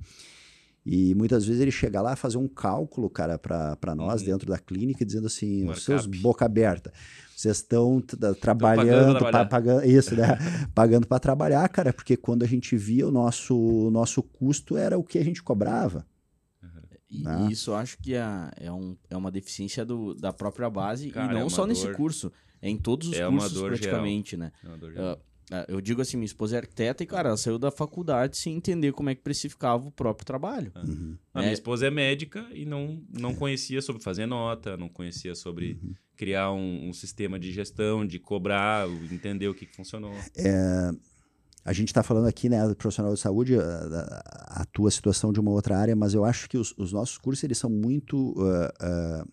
E muitas vezes ele chega lá fazer um cálculo, cara, para nós Uhum. dentro da clínica, dizendo assim: os seus boca aberta, vocês estão tra- pagando trabalhando, pra pa- trabalhar." pagando, isso, né? pagando para trabalhar, cara, porque quando a gente via o nosso, o nosso custo era o que a gente cobrava. E, Ah. e isso eu acho que é, é, um, é uma deficiência do, da própria base. Cara, e não é só nesse dor- curso, é em todos os é uma cursos dor geral. praticamente, né? É uma Ah. Ah, Eu digo assim, minha esposa é arquiteta e, cara, ela saiu da faculdade sem entender como é que precificava o próprio trabalho. Uhum. A É. minha esposa é médica e não, não conhecia sobre fazer nota, não conhecia sobre criar um, um sistema de gestão, de cobrar, entender o que, que funcionou. A gente está falando aqui, né, do profissional de saúde, a, a- a tua situação de uma outra área, mas eu acho que os, os nossos cursos, eles são muito... ah, ah,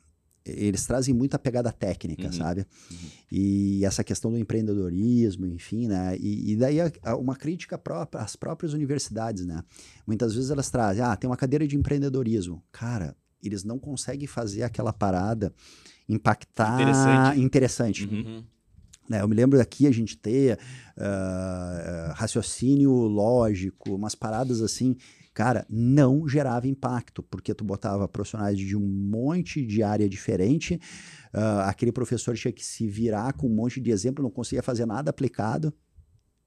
eles trazem muita pegada técnica, Uhum, sabe? E essa questão do empreendedorismo, enfim, né? E, e daí a- a- uma crítica própria às próprias universidades, né? Muitas vezes elas trazem, ah, tem uma cadeira de empreendedorismo. Cara, eles não conseguem fazer aquela parada impactar Interessante. interessante. Uhum. né? Eu me lembro aqui a gente ter ah, raciocínio lógico, umas paradas assim, cara, não gerava impacto, porque tu botava profissionais de um monte de área diferente, ah, aquele professor tinha que se virar com um monte de exemplo, não conseguia fazer nada aplicado,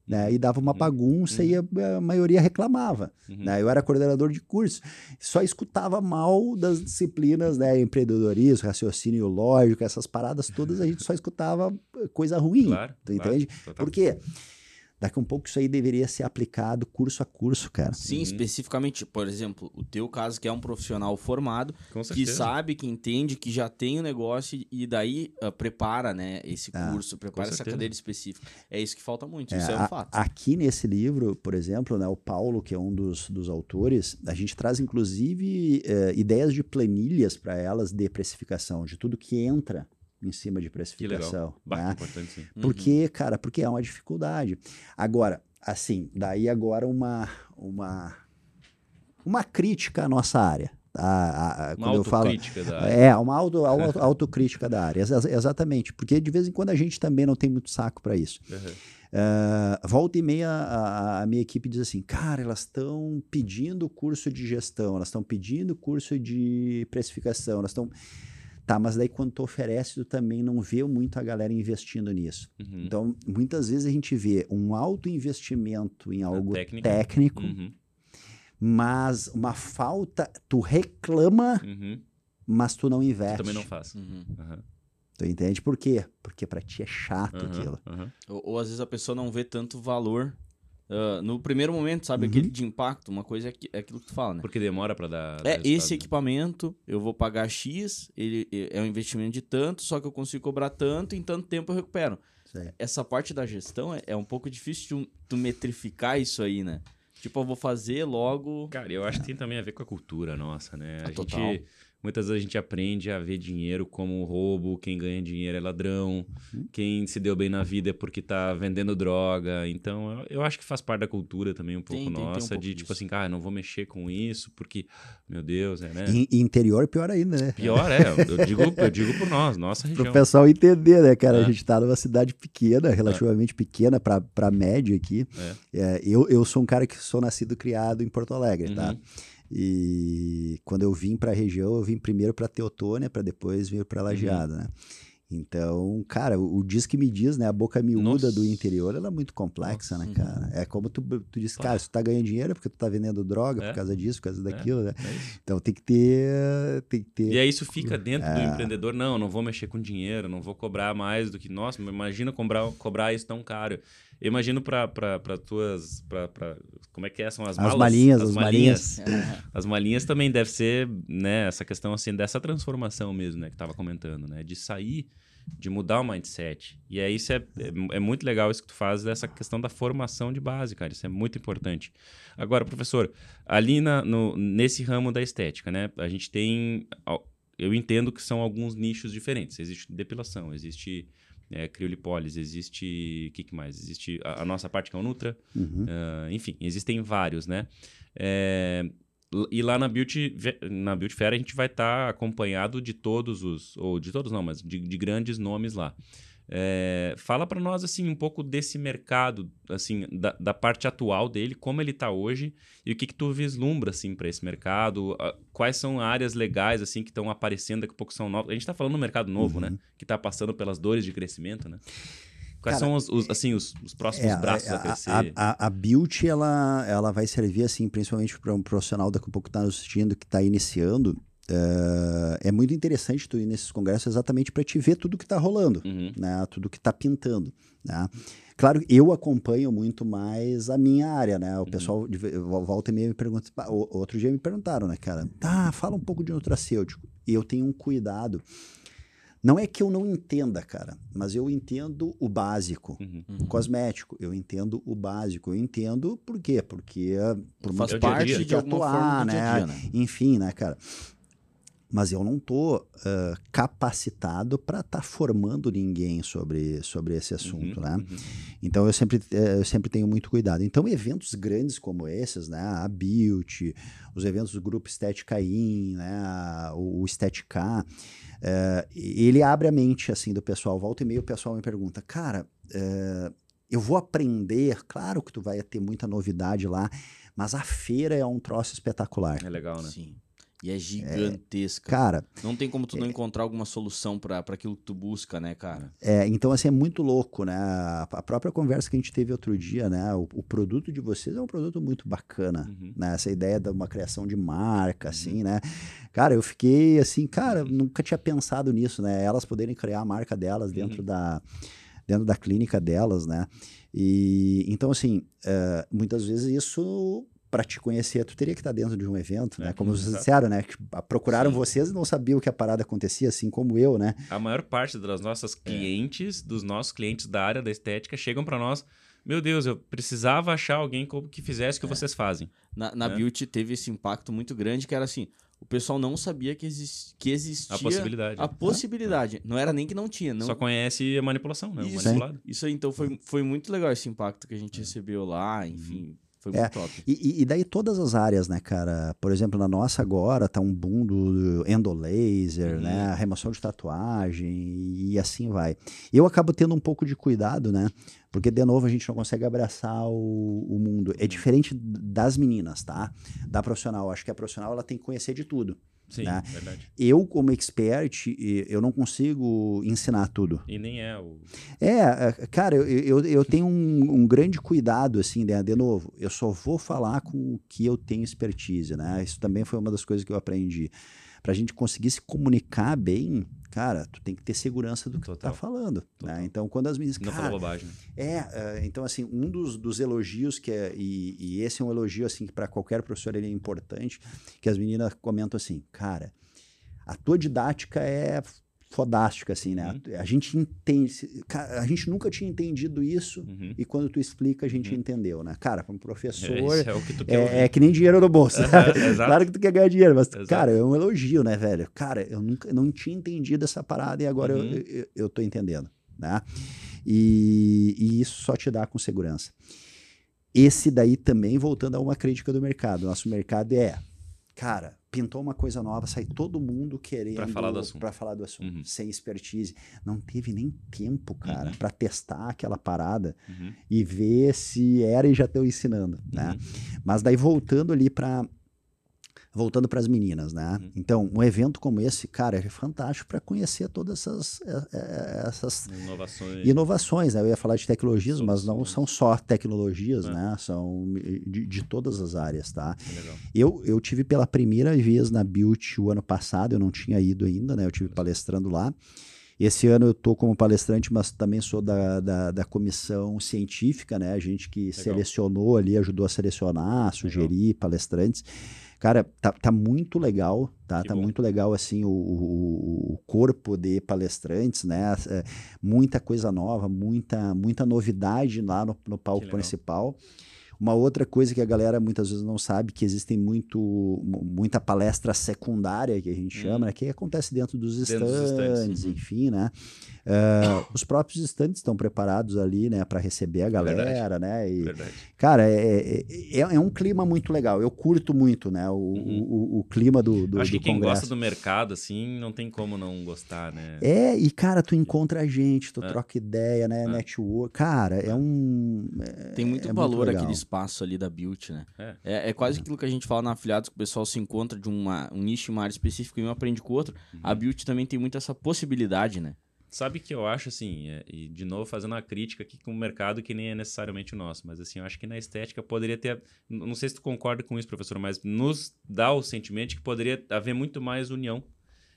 né? E dava uma Uhum. bagunça e a, a maioria reclamava. Uhum. Né? Eu era coordenador de curso, só escutava mal das disciplinas, né? Empreendedorismo, raciocínio lógico, essas paradas todas, a gente só escutava coisa ruim. Claro. Claro, entende? total. Por quê? Daqui a um pouco isso aí deveria ser aplicado curso a curso, cara. Sim, Uhum. especificamente, por exemplo, o teu caso, que é um profissional formado, que sabe, que entende, que já tem o negócio e daí ah, prepara, né, esse Ah, curso, prepara essa cadeira específica. É isso que falta muito, É, isso é a- um fato. Aqui nesse livro, por exemplo, né, o Paulo, que é um dos, dos autores, a gente traz inclusive eh, ideias de planilhas para elas de precificação, de tudo que entra em cima de Que legal. precificação. Né? importante sim. Uhum. Porque, cara, porque é uma dificuldade. Agora, assim, daí agora uma uma uma crítica à nossa área. tá? A- a- Uma quando eu falo autocrítica da área. é, uma auto, auto- autocrítica da área, exa- exatamente, porque de vez em quando a gente também não tem muito saco para isso. Uhum. Ah, volta e meia a, a minha equipe diz assim, cara, elas estão pedindo curso de gestão, elas estão pedindo curso de precificação, elas estão... Tá, mas daí quando tu oferece, tu também não vê muito a galera investindo nisso. Uhum. Então, muitas vezes a gente vê um alto investimento em algo técnico, Uhum. mas uma falta, tu reclama, Uhum. mas tu não Tu investe. também não faz. Uhum. Uhum. Tu entende por quê? Porque pra ti é chato Uhum. aquilo. Uhum. Ou, ou às vezes a pessoa não vê tanto valor ah, no primeiro momento, sabe? Uhum. Aquele de impacto, uma coisa é, que- é aquilo que tu fala, né? Porque demora pra dar. dar É, resultado, esse né? equipamento, eu vou pagar X, ele é um investimento de tanto, só que eu consigo cobrar tanto, em tanto tempo eu recupero. Essa parte da gestão é, é um pouco difícil de tu metrificar isso aí, né? Tipo, eu vou fazer logo. Cara, eu acho que tem também a ver com a cultura nossa, né? Ah, A gente, total. Muitas vezes a gente aprende a ver dinheiro como um roubo, quem ganha dinheiro é ladrão, Uhum. quem se deu bem na vida é porque tá vendendo droga. Então, eu, acho que faz parte da cultura também um pouco Tem, tem, tem um nossa, pouco de tipo disso. assim, cara, não vou mexer com isso porque, meu Deus, é, né? E, interior, pior ainda, né? Pior é, eu digo, eu digo por nós, nossa Para região. o pessoal entender, né, cara? É. A gente tá numa cidade pequena, relativamente pequena para pra média aqui. É, eu, eu sou um cara que sou nascido e criado em Porto Alegre, tá? Uhum. E quando eu vim para a região, eu vim primeiro para Teotônia, para depois vir Uhum. para Lajeado, né? Então, cara, o, o diz que me diz, né? A boca miúda Nossa. do interior, ela é muito complexa, né, Nossa. cara? É como tu, tu diz, cara, se tu tá ganhando dinheiro é porque tu tá vendendo droga É. por causa disso, por causa daquilo, né? É. Então tem que ter. Tem que ter. E aí isso fica dentro do É. empreendedor, não, não vou mexer com dinheiro, não vou cobrar mais do que, nossa, imagina cobrar, cobrar isso tão caro. Eu imagino para tuas, pra, pra- como é que é, são as, As malas? malinhas, as malinhas. As malinhas também deve ser, né, essa questão assim dessa transformação mesmo, né, que tava comentando, né, de sair, de mudar o mindset. E aí isso é, é, é muito legal isso que tu faz dessa questão da formação de base, cara, isso é muito importante. Agora, professor, ali na, no, nesse ramo da estética, né, a gente tem, eu entendo que são alguns nichos diferentes. Existe depilação, existe é, criolipólise, existe, o que, que mais? Existe a, a nossa parte que é o Nutra, Uhum. ah, enfim, existem vários, né? É, e lá na Beauty, na Beauty Fair a gente vai estar acompanhado de todos os, ou de todos não, mas de, de grandes nomes lá. É, fala para nós assim um pouco desse mercado, assim da, da parte atual dele, como ele está hoje e o que, que tu vislumbra assim para esse mercado, quais são áreas legais assim que estão aparecendo daqui a pouco são novas. A gente está falando no mercado novo, né? uhum. né? Que está passando pelas dores de crescimento, né? Quais Cara, são os, os, assim, os, os próximos é, braços a, a crescer? A, a, a Beauty, ela, ela vai servir, assim, principalmente para um profissional daqui a pouco que está nos assistindo, que está iniciando. Uh, é muito interessante tu ir nesses congressos exatamente para te ver tudo que está rolando, uhum. né? Tudo que está pintando, né? Claro, eu acompanho muito mais a minha área, né? O uhum. pessoal de, volta e meia me pergunta, outro dia me perguntaram, né, cara? Ah, fala um pouco de nutracêutico. E eu tenho um cuidado não é que eu não entenda, cara, mas eu entendo o básico. Uhum. O cosmético, eu entendo o básico. Eu entendo por quê? Porque por faz parte dia -dia. de atuar, né? Dia -dia, né? Enfim, né, cara? Mas eu não tô uh, capacitado para estar tá formando ninguém sobre, sobre esse assunto, uhum, né? Uhum. Então eu sempre, eu sempre tenho muito cuidado. Então eventos grandes como esses, né? A Beauty, os eventos do grupo Estética In, né? o, o Estética Uh, ele abre a mente assim do pessoal. Volta e meia o pessoal me pergunta, cara, uh, eu vou aprender. Claro que tu vai ter muita novidade lá, mas a feira é um troço espetacular. É legal, né? Sim. E é gigantesca. É, cara. Não tem como tu não é, encontrar alguma solução para aquilo que tu busca, né, cara? É, então assim é muito louco, né? A própria conversa que a gente teve outro dia, né? O, o produto de vocês é um produto muito bacana, uhum. né? Essa ideia de uma criação de marca, uhum. assim, né? Cara, eu fiquei assim, cara, nunca tinha pensado nisso, né? Elas poderem criar a marca delas dentro uhum. da dentro da clínica delas, né? E então assim, uh, muitas vezes isso para te conhecer, tu teria que estar tá dentro de um evento, né? É, como vocês disseram, né? Que procuraram Sim. vocês e não sabiam que a parada acontecia, assim como eu, né? A maior parte das nossas é. clientes, é. dos nossos clientes da área da estética, chegam para nós. Meu Deus, eu precisava achar alguém que fizesse o que é. vocês fazem. Na, na né? Beauty teve esse impacto muito grande, que era assim, o pessoal não sabia que, exist, que existia a possibilidade. A possibilidade. Não era nem que não tinha. Não... Só conhece a manipulação, né? Isso, isso aí, então foi, foi muito legal esse impacto que a gente recebeu lá, enfim. Uhum foi é, muito top. E, e, daí todas as áreas, né, cara? Por exemplo, na nossa agora tá um boom do endolaser, uhum. né? Remoção de tatuagem e assim vai. Eu acabo tendo um pouco de cuidado, né? Porque, de novo, a gente não consegue abraçar o, o mundo. É uhum. diferente das meninas, tá? Da profissional. Acho que a profissional ela tem que conhecer de tudo. Sim, né? verdade. Eu, como expert, eu não consigo ensinar tudo. E nem é o. É, é cara, eu, eu, eu tenho um, um, grande cuidado, assim, né? De novo, eu só vou falar com o que eu tenho expertise, né? Isso também foi uma das coisas que eu aprendi. Para a gente conseguir se comunicar bem, cara, tu tem que ter segurança do que Total. tu tá falando. Né? Então, quando as meninas. Não cara, bobagem. Né? É, é, então, assim, um dos, dos elogios que é. E, e esse é um elogio, assim, que para qualquer professor ele é importante, que as meninas comentam assim, cara, a tua didática é fodástica, assim, né? Uhum. A gente entende. A gente nunca tinha entendido isso uhum. e quando tu explica, a gente uhum. entendeu, né? Cara, como professor. É, é, que, é, é que nem dinheiro no bolso. claro que tu quer ganhar dinheiro, mas, Exato. cara, é um elogio, né, velho? Cara, eu nunca não tinha entendido essa parada e agora eu, uhum. eu, eu tô entendendo, né? E, e isso só te dá com segurança. Esse daí também, voltando a uma crítica do mercado. Nosso mercado é, cara, pintou uma coisa nova, sai todo mundo querendo para falar do assunto, pra falar do assunto uhum. sem expertise. Não teve nem tempo, cara, uhum. para testar aquela parada uhum. e ver se era e já estão ensinando, né? Uhum. Mas daí voltando ali para voltando para as meninas, né? Uhum. Então, um evento como esse, cara, é fantástico para conhecer todas essas, é, é, essas inovações. inovações né? Eu ia falar de tecnologias, mas não são só tecnologias, é. né? São de, de, todas as áreas, tá? Eu, eu tive pela primeira vez na Build o ano passado, eu não tinha ido ainda, né? Eu tive palestrando lá. Esse ano eu estou como palestrante, mas também sou da, da, da, comissão científica, né? A gente que Legal. selecionou ali, ajudou a selecionar, sugerir Legal. palestrantes. Cara, tá, tá muito legal, tá? Que tá bom. muito legal, assim, o, o, o, corpo de palestrantes, né? É, muita coisa nova, muita, muita novidade lá no, no palco principal. Uma outra coisa que a galera muitas vezes não sabe, que existem muito, mu- muita palestra secundária, que a gente chama, Hum. né, que acontece dentro dos Dentro dos stands, stands, uhum. enfim, né? Ah, os próprios stands estão preparados ali, né, para receber a Verdade. galera, né? E, Verdade. cara, é, é, é- é um clima muito legal. Eu curto muito, né, o, Uhum. o, o- o clima do, do, Acho do que quem congresso. gosta do mercado, assim, não tem como não gostar, né? É, e cara, tu encontra gente, tu É. troca ideia, né? É. Network. Cara, é um. é- Tem muito é valor legal. aquele espaço ali da Built, né? É. É, é quase aquilo que a gente fala na afiliados, que o pessoal se encontra de uma, um nicho, uma área específica e um aprende com o outro. Uhum. A Built também tem muito essa possibilidade, né? Sabe que eu acho assim, é, e de novo fazendo uma crítica aqui com o mercado que nem é necessariamente o nosso, mas assim, eu acho que na estética poderia ter, não sei se tu concorda com isso, professor, mas nos dá o sentimento que poderia haver muito mais união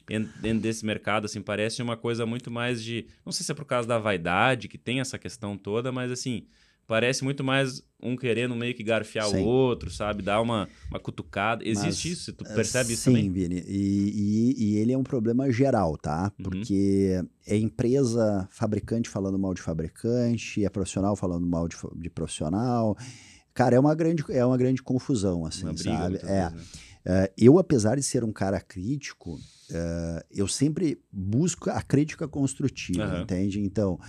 en- dentro desse mercado, assim, parece uma coisa muito mais de, não sei se é por causa da vaidade, que tem essa questão toda, mas assim, parece muito mais um querendo meio que garfiar Sim. o outro, sabe, dar uma, uma cutucada, existe Mas, isso, tu percebe isso Sim, também? Vini. E, e- e ele é um problema geral, tá? Uhum. Porque é empresa fabricante falando mal de fabricante, é profissional falando mal de, de profissional. Cara, é uma grande, é uma grande confusão, assim, Uma briga, sabe? É. vezes, né? É, eu, apesar de ser um cara crítico, é, eu sempre busco a crítica construtiva, Aham. entende? Então,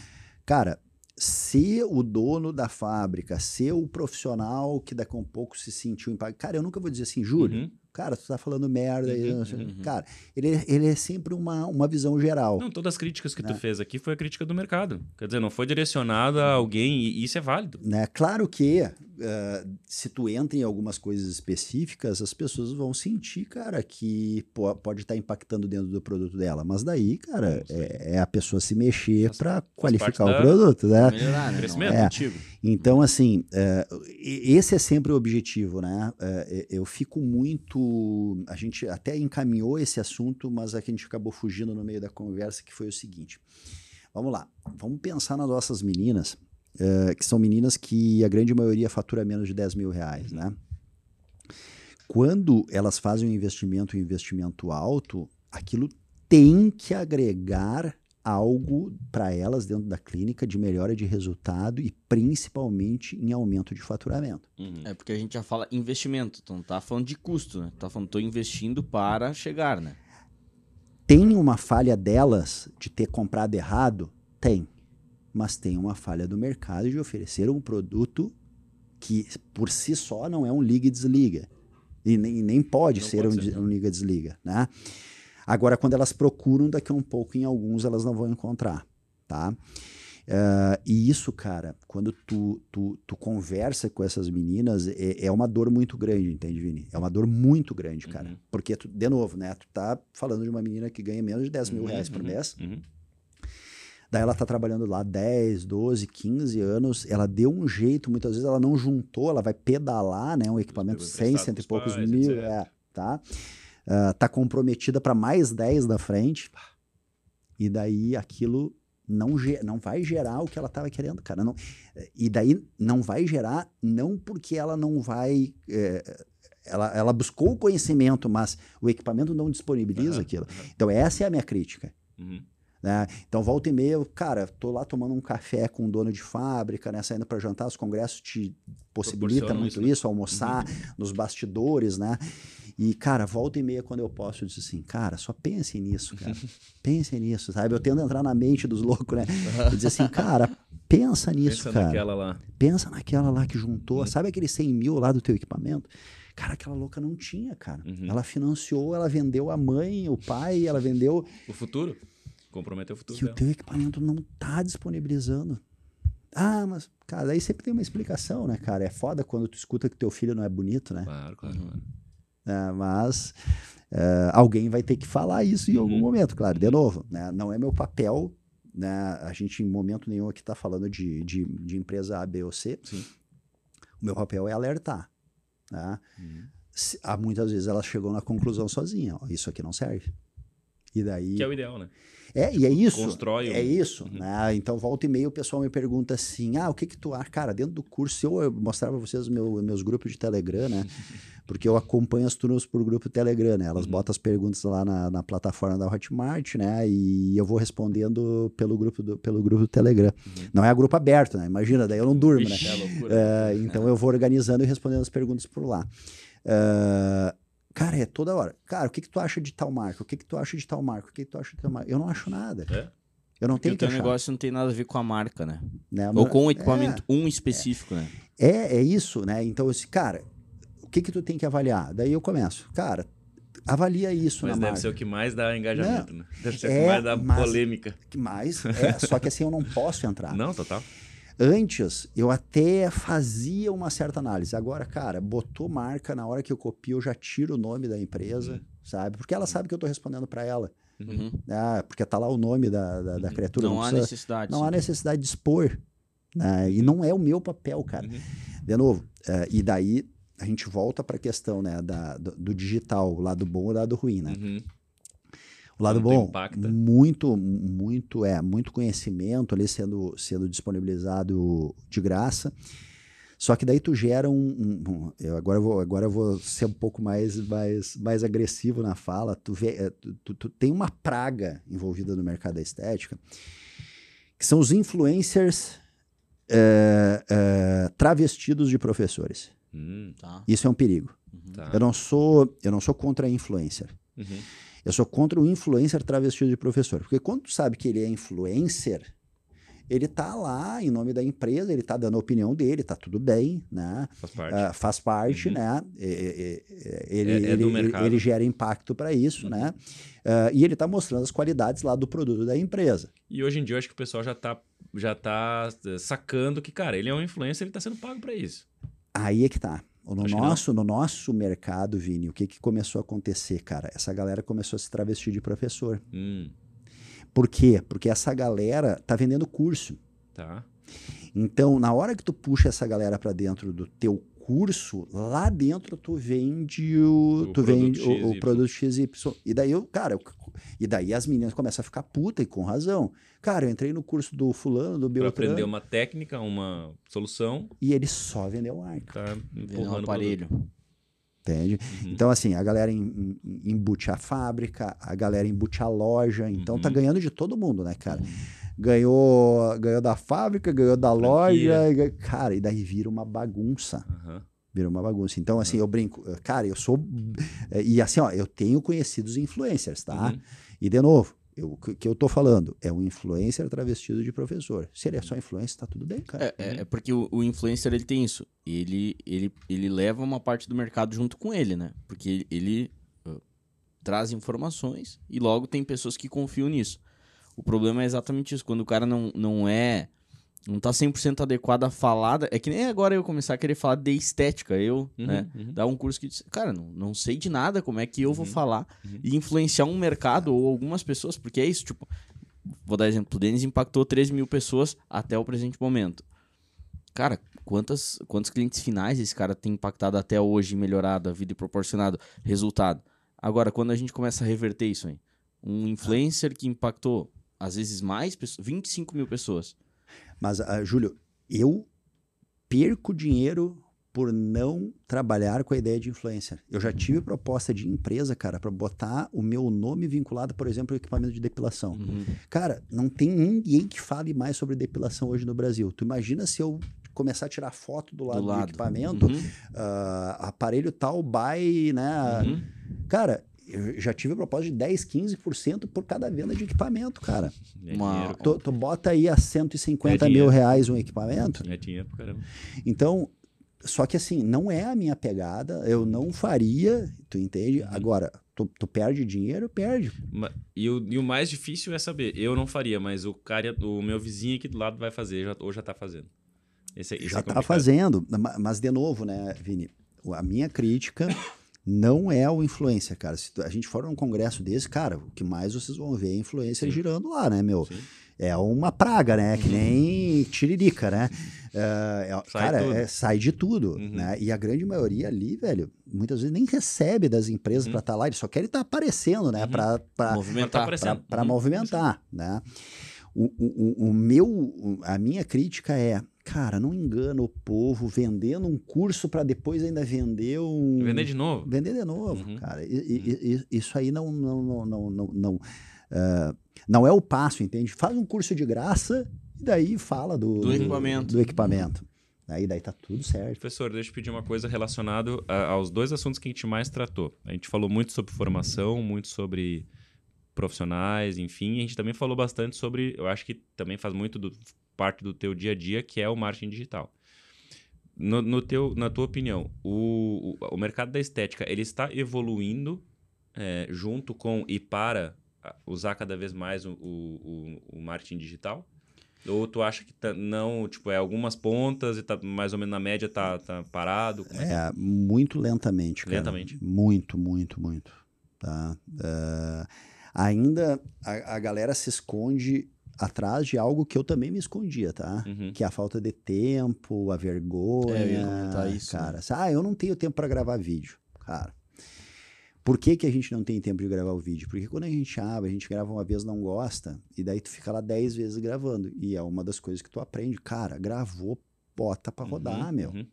cara, se o dono da fábrica, se o profissional que daqui a um pouco se sentiu impactado, cara, eu nunca vou dizer assim, Júlio, Uhum. Cara, tu tá falando merda aí, Uhum, uhum. cara, ele, ele é sempre uma, uma visão geral. Não, todas as críticas que tu Né? fez aqui foi a crítica do mercado. Quer dizer, não foi direcionada a alguém e isso é válido. Né? Claro que eh, se tu entra em algumas coisas específicas, as pessoas vão sentir, cara, que po- pode estar impactando dentro do produto dela. Mas daí, cara, é, é a pessoa se mexer para qualificar o produto, né? Melhorar, né? Crescimento. É. Então, assim, e- esse é sempre o objetivo, né? É, eu fico muito. A gente até encaminhou esse assunto, mas a gente acabou fugindo no meio da conversa, que foi o seguinte. Vamos lá, vamos pensar nas nossas meninas, é, que são meninas que a grande maioria fatura menos de 10 mil reais, né? Quando elas fazem um investimento, um investimento alto, aquilo tem que agregar algo para elas dentro da clínica de melhora de resultado e principalmente em aumento de faturamento. Uhum. É porque a gente já fala investimento, não tá falando de custo, né? Tá falando, tô investindo para chegar, né? Tem uma falha delas de ter comprado errado? Tem. Mas tem uma falha do mercado de oferecer um produto que por si só não é um liga e desliga. E nem, nem pode Não ser pode um, ser. um liga e desliga, né? Agora, quando elas procuram, daqui a um pouco, em alguns, elas não vão encontrar, tá? Eh, e isso, cara, quando tu, tu, tu conversa com essas meninas, é, é uma dor muito grande, entende, Vini? É uma dor muito grande, cara. Uhum. Porque, tu, de novo, né? Tu tá falando de uma menina que ganha menos de 10 mil Uhum, reais por uhum, mês. uhum. Daí ela tá trabalhando lá 10, 12, 15 anos. Ela deu um jeito, muitas vezes ela não juntou, ela vai pedalar, né? Um equipamento Pegou 100, emprestado cento e poucos pais, mil, é, tá? Ah, tá comprometida para mais 10 da frente. E daí aquilo não, não vai gerar o que ela estava querendo, cara. Não, e daí não vai gerar, não porque ela não vai. é, ela, ela buscou o conhecimento, mas o equipamento não disponibiliza Aham, aquilo. Então, essa é a minha crítica. Uhum. Né? Então, volta e meia, cara, tô lá tomando um café com um dono de fábrica, né? Saindo para jantar, os congressos te possibilitam muito isso, né? isso, almoçar nos bastidores, né? E, cara, volta e meia, quando eu posso, eu disse assim, cara, só pense nisso, cara. pense nisso, sabe? Eu tento entrar na mente dos loucos, né? E dizer assim, cara, pensa nisso, Pensa cara. naquela lá. Pensa naquela lá que juntou, Uhum. sabe aquele 100 mil lá do teu equipamento? Cara, aquela louca não tinha, cara. Uhum. Ela financiou, ela vendeu a mãe, o pai, ela vendeu O futuro. Comprometeu o futuro que o dela. teu equipamento não tá disponibilizando. Ah, mas, cara, aí sempre tem uma explicação, né, cara? É foda quando tu escuta que teu filho não é bonito, né? Claro, claro. Uhum. claro. É, mas é, alguém vai ter que falar isso em algum Uhum. momento, claro. De novo, né? Não é meu papel, né? A gente em momento nenhum aqui tá falando de, de, de empresa A, B ou C. Sim. O meu papel é alertar, né? Uhum. Se- há muitas vezes elas chegam na conclusão sozinha, ó, isso aqui não serve. E daí. Que é o ideal, né? É, e é isso. Constrói É isso. Uhum. Né? Então, volta e meia, o pessoal me pergunta assim: ah, o que que tu acha? Cara, dentro do curso, eu eu mostrar pra vocês meu, meus grupos de Telegram, né? Porque eu acompanho as turmas por grupo Telegram, né? Elas Uhum. botam as perguntas lá na, na plataforma da Hotmart, né? E eu vou respondendo pelo grupo do, pelo grupo do Telegram. Uhum. Não é grupo aberto, né? Imagina, daí eu não durmo, né? Vixe. É loucura. É, então eu vou organizando e respondendo as perguntas por lá. É, cara, é toda hora. Cara, o que, que tu acha de tal marca? O que, que tu acha de tal marca? O que, que tu acha de tal marca? Eu não acho nada. É? Eu não tenho o que teu achar. negócio não tem nada a ver com a marca, né? né? Ou Mas- com o equipamento um específico, né? É, é isso, né? Então, esse cara, o que que tu tem que avaliar? Daí eu começo. Cara, avalia isso Mas na deve marca. ser o que mais dá engajamento, né? Deve ser o É, que mais dá mas- polêmica. que mais? É, só que assim eu não posso entrar. Não, total. Antes, eu até fazia uma certa análise. Agora, cara, botou marca, na hora que eu copio, eu já tiro o nome da empresa, Uhum. sabe? Porque ela sabe que eu tô respondendo para ela. Uhum. né? porque tá lá o nome da, da, da Uhum. criatura. Não há precisa- necessidade. não sim. há necessidade de expor. né? E não é o meu papel, cara. Uhum. De novo, é, e daí a gente volta para a questão né, da, do, do digital, o lado bom e o lado ruim, né? Uhum. O lado Quanto bom, impacta. muito, muito, é, muito conhecimento ali sendo, sendo disponibilizado de graça. Só que daí tu gera um, um- um- eu agora eu vou agora vou ser um pouco mais mais, mais agressivo na fala. Tu, vê, é, tu, tu- tu tem uma praga envolvida no mercado da estética que são os influencers é, é, travestidos de professores. Hum, Tá. Isso é um perigo. tá. Eu não sou eu não sou contra influencer. Uhum. Eu sou contra o influencer travestido de professor. Porque quando tu sabe que ele é influencer, ele tá lá em nome da empresa, ele tá dando a opinião dele, tá tudo bem, né? Faz parte. Ah, faz parte, Uhum. né? E- e- e- Ele, É- é ele, ele- gera impacto para isso, Uhum. né? Ah, e ele tá mostrando as qualidades lá do produto da empresa. E hoje em dia eu acho que o pessoal já tá, já tá eh, sacando que, cara, ele é um influencer, ele tá sendo pago pra isso. Aí é que tá. No Acho nosso, no nosso mercado, Vini, o que, que começou a acontecer, cara? Essa galera começou a se travestir de professor. Hum, Por quê? Porque essa galera tá vendendo curso. tá. Então, na hora que tu puxa essa galera para dentro do teu curso, lá dentro tu vende o, O tu vende produto o, o XY. produto XY. E daí eu, cara, eu- e daí as meninas começam a ficar puta e com razão. Cara, eu entrei no curso do fulano, do Pra Beltrano, aprender uma técnica, uma solução, e ele só vendeu marca, tá empurrando um o aparelho. entende? produto. Uhum. Então, assim, a galera em- em- embute a fábrica, a galera embute a loja, então tá Uhum. ganhando de todo mundo, né, cara? Ganhou, ganhou da fábrica, ganhou da loja, cara, e daí vira uma bagunça. Aham. Vira uma bagunça. Então, assim, eu brinco. Cara, eu sou. eh, E assim, ó, eu tenho conhecidos influencers, tá? Uhum. E, de novo, o que eu tô falando é um influencer travestido de professor. Se ele é só influencer, tá tudo bem, cara. É, é, é porque o, o influencer ele tem isso. Ele, ele, ele leva uma parte do mercado junto com ele, né? Porque ele, ele, ah, traz informações e logo tem pessoas que confiam nisso. O problema é exatamente isso. Quando o cara não, não é. Não tá 100% adequado a falar. É que nem agora eu começar a querer falar de estética. Eu, Uhum, né? uhum. Dar um curso que diz, cara, não, não sei de nada como é que eu vou Uhum, falar uhum. e influenciar um mercado ou algumas pessoas, porque é isso, tipo, vou dar exemplo, o Denis impactou 3 mil pessoas até o presente momento. Cara, quantas, quantos clientes finais esse cara tem impactado até hoje, melhorado a vida e proporcionado resultado? Agora, quando a gente começa a reverter isso aí, um influencer que impactou, às vezes mais, pessoas, 25 mil pessoas. Mas, ah, Júlio, eu perco dinheiro por não trabalhar com a ideia de influencer. Eu já tive proposta de empresa, cara, para botar o meu nome vinculado, por exemplo, ao equipamento de depilação. Uhum. Cara, não tem ninguém que fale mais sobre depilação hoje no Brasil. Tu imagina se eu começar a tirar foto do lado do, lado. equipamento, Uhum. ah, aparelho tal, by, né? Uhum. Cara, eu já tive proposta de 10, 15% por cada venda de equipamento, cara. É Uma- dinheiro. Tu, tu bota aí a 150 É mil reais um equipamento. É dinheiro pra caramba. Então, só que assim, não é a minha pegada, eu não faria, tu entende? Uhum. Agora, tu, tu perde dinheiro, perde. E o, e o mais difícil é saber. Eu não faria, mas o cara, o meu vizinho aqui do lado vai fazer, já, ou já tá fazendo. Esse, esse Já é tá fazendo, ma- mas de novo, né, Vini? A minha crítica não é o influencer, cara. Se a gente for num congresso desse, cara, o que mais vocês vão ver é influencer Sim. girando lá, né, meu? Sim. É uma praga, né? Que nem tiririca, né? É, é, Sai cara, tudo. é, sai de tudo, Uhum. né? E a grande maioria ali, velho, muitas vezes nem recebe das empresas Uhum. pra estar lá, eles só querem estar aparecendo, né? Uhum. Pra, pra, Tá Movimentar. aparecendo. para Uhum. movimentar, né? O, o, o- meu, a minha crítica é, cara, não engana o povo vendendo um curso para depois ainda vender um Vender de novo. vender de novo, Uhum. cara. E- e- e- isso aí não não não não não, não, ah, não é o passo, entende? Faz um curso de graça e daí fala do, Do equipamento. do equipamento. Aí daí tá tudo certo. Professor, deixa eu pedir uma coisa relacionada aos dois assuntos que a gente mais tratou. A gente falou muito sobre formação, muito sobre profissionais, enfim. A gente também falou bastante sobre, eu acho que também faz muito do, parte do teu dia a dia, que é o marketing digital. No, no teu, na tua opinião, o, o, o mercado da estética, ele está evoluindo é, junto com e para usar cada vez mais o, o, o- marketing digital? Ou tu acha que tá- não, tipo, é algumas pontas e tá mais ou menos na média tá, tá parado? É que- É, muito lentamente, cara. Lentamente. Muito, muito, muito. Tá? É, ainda a, a galera se esconde atrás de algo que eu também me escondia, tá? Uhum. Que é a falta de tempo, a vergonha. É, eu ia comentar isso, Cara, ah, eu não tenho tempo para gravar vídeo. Cara, por que, que a gente não tem tempo de gravar o vídeo? Porque quando a gente abre, a gente grava uma vez, não gosta, e daí tu fica lá 10 vezes gravando. E é uma das coisas que tu aprende. Cara, gravou, bota pra rodar, Uhum, meu. uhum.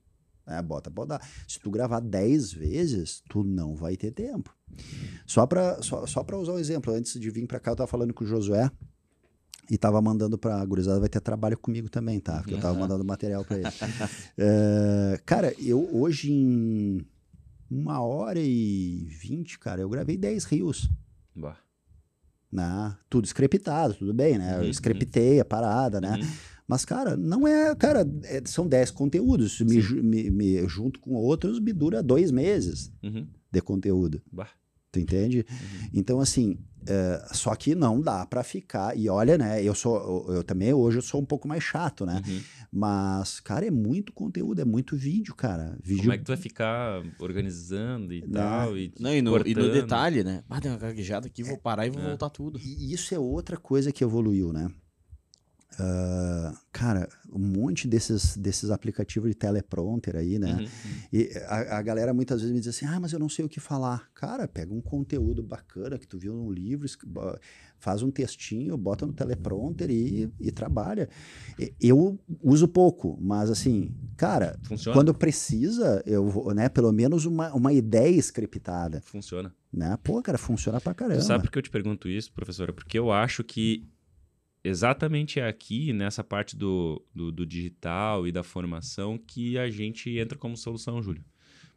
É, bota pra rodar. Se tu gravar 10 vezes, tu não vai ter tempo. Só pra, só, só pra usar um exemplo, antes de vir pra cá, eu tava falando com o Josué e tava mandando pra gurizada, vai ter trabalho comigo também, tá? Porque eu tava mandando material pra ele. É, cara, eu hoje em uma hora e vinte, cara, eu gravei 10 rios. Bah. Né? Tudo scriptado, tudo bem, né? Eu Uhum, scriptei a parada, né? Uhum. Mas, cara, não é. Cara, é- são 10 conteúdos. Me, me- me- junto com outros, me dura dois meses Uhum. de conteúdo. Bah. Tu entende? Uhum. Então, assim, é, só que não dá pra ficar. E olha, né? Eu sou. Eu, eu também hoje eu sou um pouco mais chato, né? Uhum. Mas, cara, é muito conteúdo, é muito vídeo, cara. Vídeo. Como é que tu vai ficar organizando e Né? tal? E Não, e no, e no detalhe, né? Ah, deu uma gaguejada aqui, vou parar e vou É. voltar tudo. E isso é outra coisa que evoluiu, né? Ah, cara, um monte desses, desses aplicativos de teleprompter aí, né? Uhum. E a, a galera muitas vezes me diz assim: ah, mas eu não sei o que falar. Cara, pega um conteúdo bacana que tu viu num livro, faz um textinho, bota no teleprompter e, e trabalha. Eu uso pouco, mas assim, cara, Funciona? quando precisa, eu vou, né? Pelo menos uma, uma ideia scriptada, Funciona. né? Pô, cara, funciona pra caramba. Tu sabe por que eu te pergunto isso, professora? Porque eu acho que exatamente é aqui, nessa parte do, do, do digital e da formação, que a gente entra como solução, Júlio.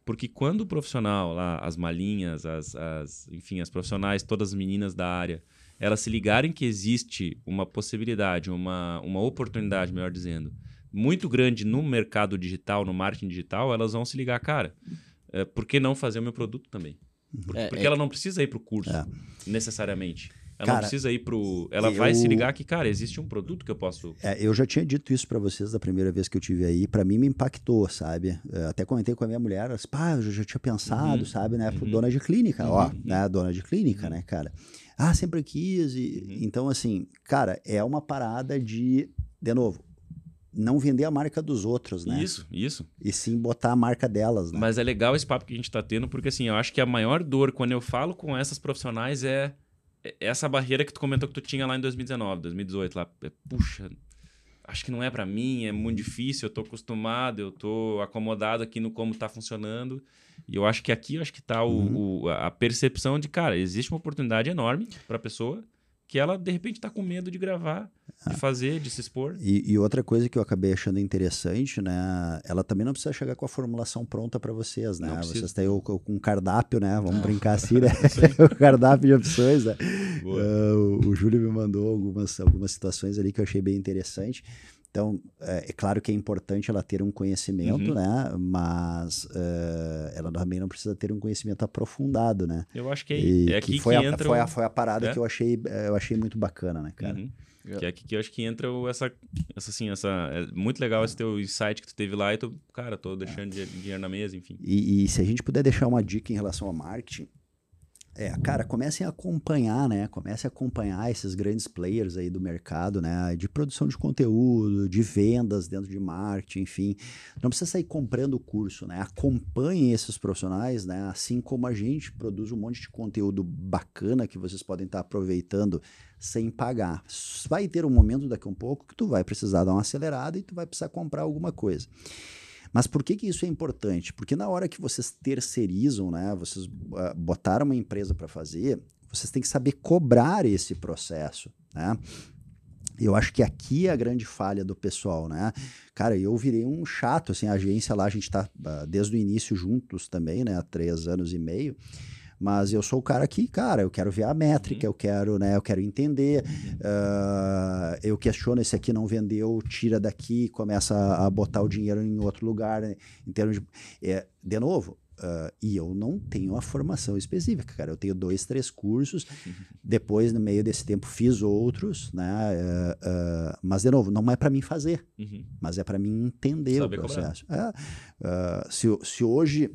Porque quando o profissional lá, as malinhas, as, as, enfim, as profissionais, todas as meninas da área, elas se ligarem que existe uma possibilidade, uma, uma oportunidade, melhor dizendo, muito grande no mercado digital, no marketing digital, elas vão se ligar, cara, é, por que não fazer o meu produto também? Por- É, porque é- ela não precisa ir para o curso, É. necessariamente. Ela não Cara, precisa ir pro. Ela vai se eu- ligar que, cara, existe um produto que eu posso. É, eu já tinha dito isso pra vocês da primeira vez que eu tive aí. Pra mim me impactou, sabe? É, até comentei com a minha mulher, ela disse, pá, eu já tinha pensado, Uhum, sabe, né? uhum. Dona de clínica, ó, Uhum. né? Dona de clínica, Uhum. né, cara? Ah, sempre quis. E, Uhum. Então, assim, cara, é uma parada de, de novo, não vender a marca dos outros, né? Isso, isso. E sim botar a marca delas, né? Mas é legal esse papo que a gente tá tendo, porque assim, eu acho que a maior dor quando eu falo com essas profissionais é essa barreira que tu comentou que tu tinha lá em 2019, 2018, lá. É, Puxa, acho que não é pra mim, é muito difícil, eu tô acostumado, eu tô acomodado aqui no como tá funcionando. E eu acho que aqui eu acho que tá o, Uhum. o- a percepção de, cara, existe uma oportunidade enorme pra pessoa que ela, de repente, tá com medo de gravar, Ah. de fazer, de se expor. E, e outra coisa que eu acabei achando interessante, né? Ela também não precisa chegar com a formulação pronta para vocês, né? Vocês têm o, com um cardápio, né? Vamos brincar assim, né? O cardápio de opções, né? Ah, o, o Júlio me mandou algumas, algumas situações ali que eu achei bem interessante. Então, é, é claro que é importante ela ter um conhecimento, Uhum. né? Mas eh, ela também não precisa ter um conhecimento aprofundado, né? Eu acho que é, E é que aqui foi, que a, entra. foi, o- a, foi a parada É? que eu achei, eh, eu achei muito bacana, né, cara? Uhum. Que é aqui que eu acho que entra essa, essa assim, essa... É muito legal esse teu insight que tu teve lá e tu, cara, tô deixando di- dinheiro na mesa, enfim. E, e se a gente puder deixar uma dica em relação ao marketing, É, cara, comecem a acompanhar, né? Comecem a acompanhar esses grandes players aí do mercado, né? De produção de conteúdo, de vendas dentro de marketing, enfim. Não precisa sair comprando o curso, né? Acompanhem esses profissionais, né? Assim como a gente produz um monte de conteúdo bacana que vocês podem estar aproveitando sem pagar. Vai ter um momento daqui a um pouco que tu vai precisar dar uma acelerada e tu vai precisar comprar alguma coisa. Mas por que, que isso é importante? Porque na hora que vocês terceirizam, né, vocês uh, botaram uma empresa para fazer, vocês têm que saber cobrar esse processo, né? Eu acho que aqui é a grande falha do pessoal, né? Cara, eu virei um chato, assim, a agência lá, a gente está uh, desde o início juntos também, né? Há três anos e meio. Mas eu sou o cara que, cara, eu quero ver a métrica, uhum. eu quero, né, eu quero entender. Uh, eu questiono esse aqui não vendeu, tira daqui, começa a, botar o dinheiro em outro lugar, né, em termos de. É, de novo, Uh, e eu não tenho a formação específica, cara. Eu tenho dois, três cursos. Depois, no meio desse tempo, fiz outros, né? Uh, uh, mas, de novo, não é para mim fazer, uhum. mas é para mim entender Saber o processo. É, se, se hoje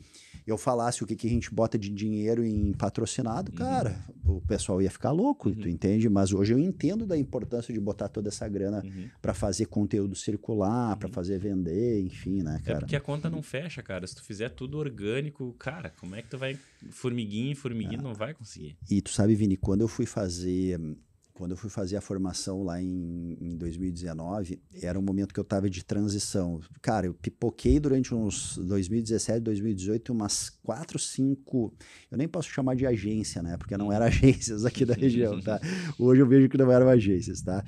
eu falasse o que, que a gente bota de dinheiro em patrocinado, uhum. cara, o pessoal ia ficar louco, uhum. tu entende? Mas hoje eu entendo da importância de botar toda essa grana uhum. para fazer conteúdo circular, para uhum. fazer vender, enfim, né, é cara? É porque a conta não fecha, cara. Se tu fizer tudo orgânico, cara, como é que tu vai formiguinha, formiguinha, é. não vai conseguir. E tu sabe, Vini, quando eu fui fazer quando eu fui fazer a formação lá em, em 2019, era um momento que eu estava de transição. Cara, eu pipoquei durante uns 2017, 2018, umas quatro, cinco. Eu nem posso chamar de agência, né? Porque não eram agências aqui da região, tá? Hoje eu vejo que não eram agências, tá?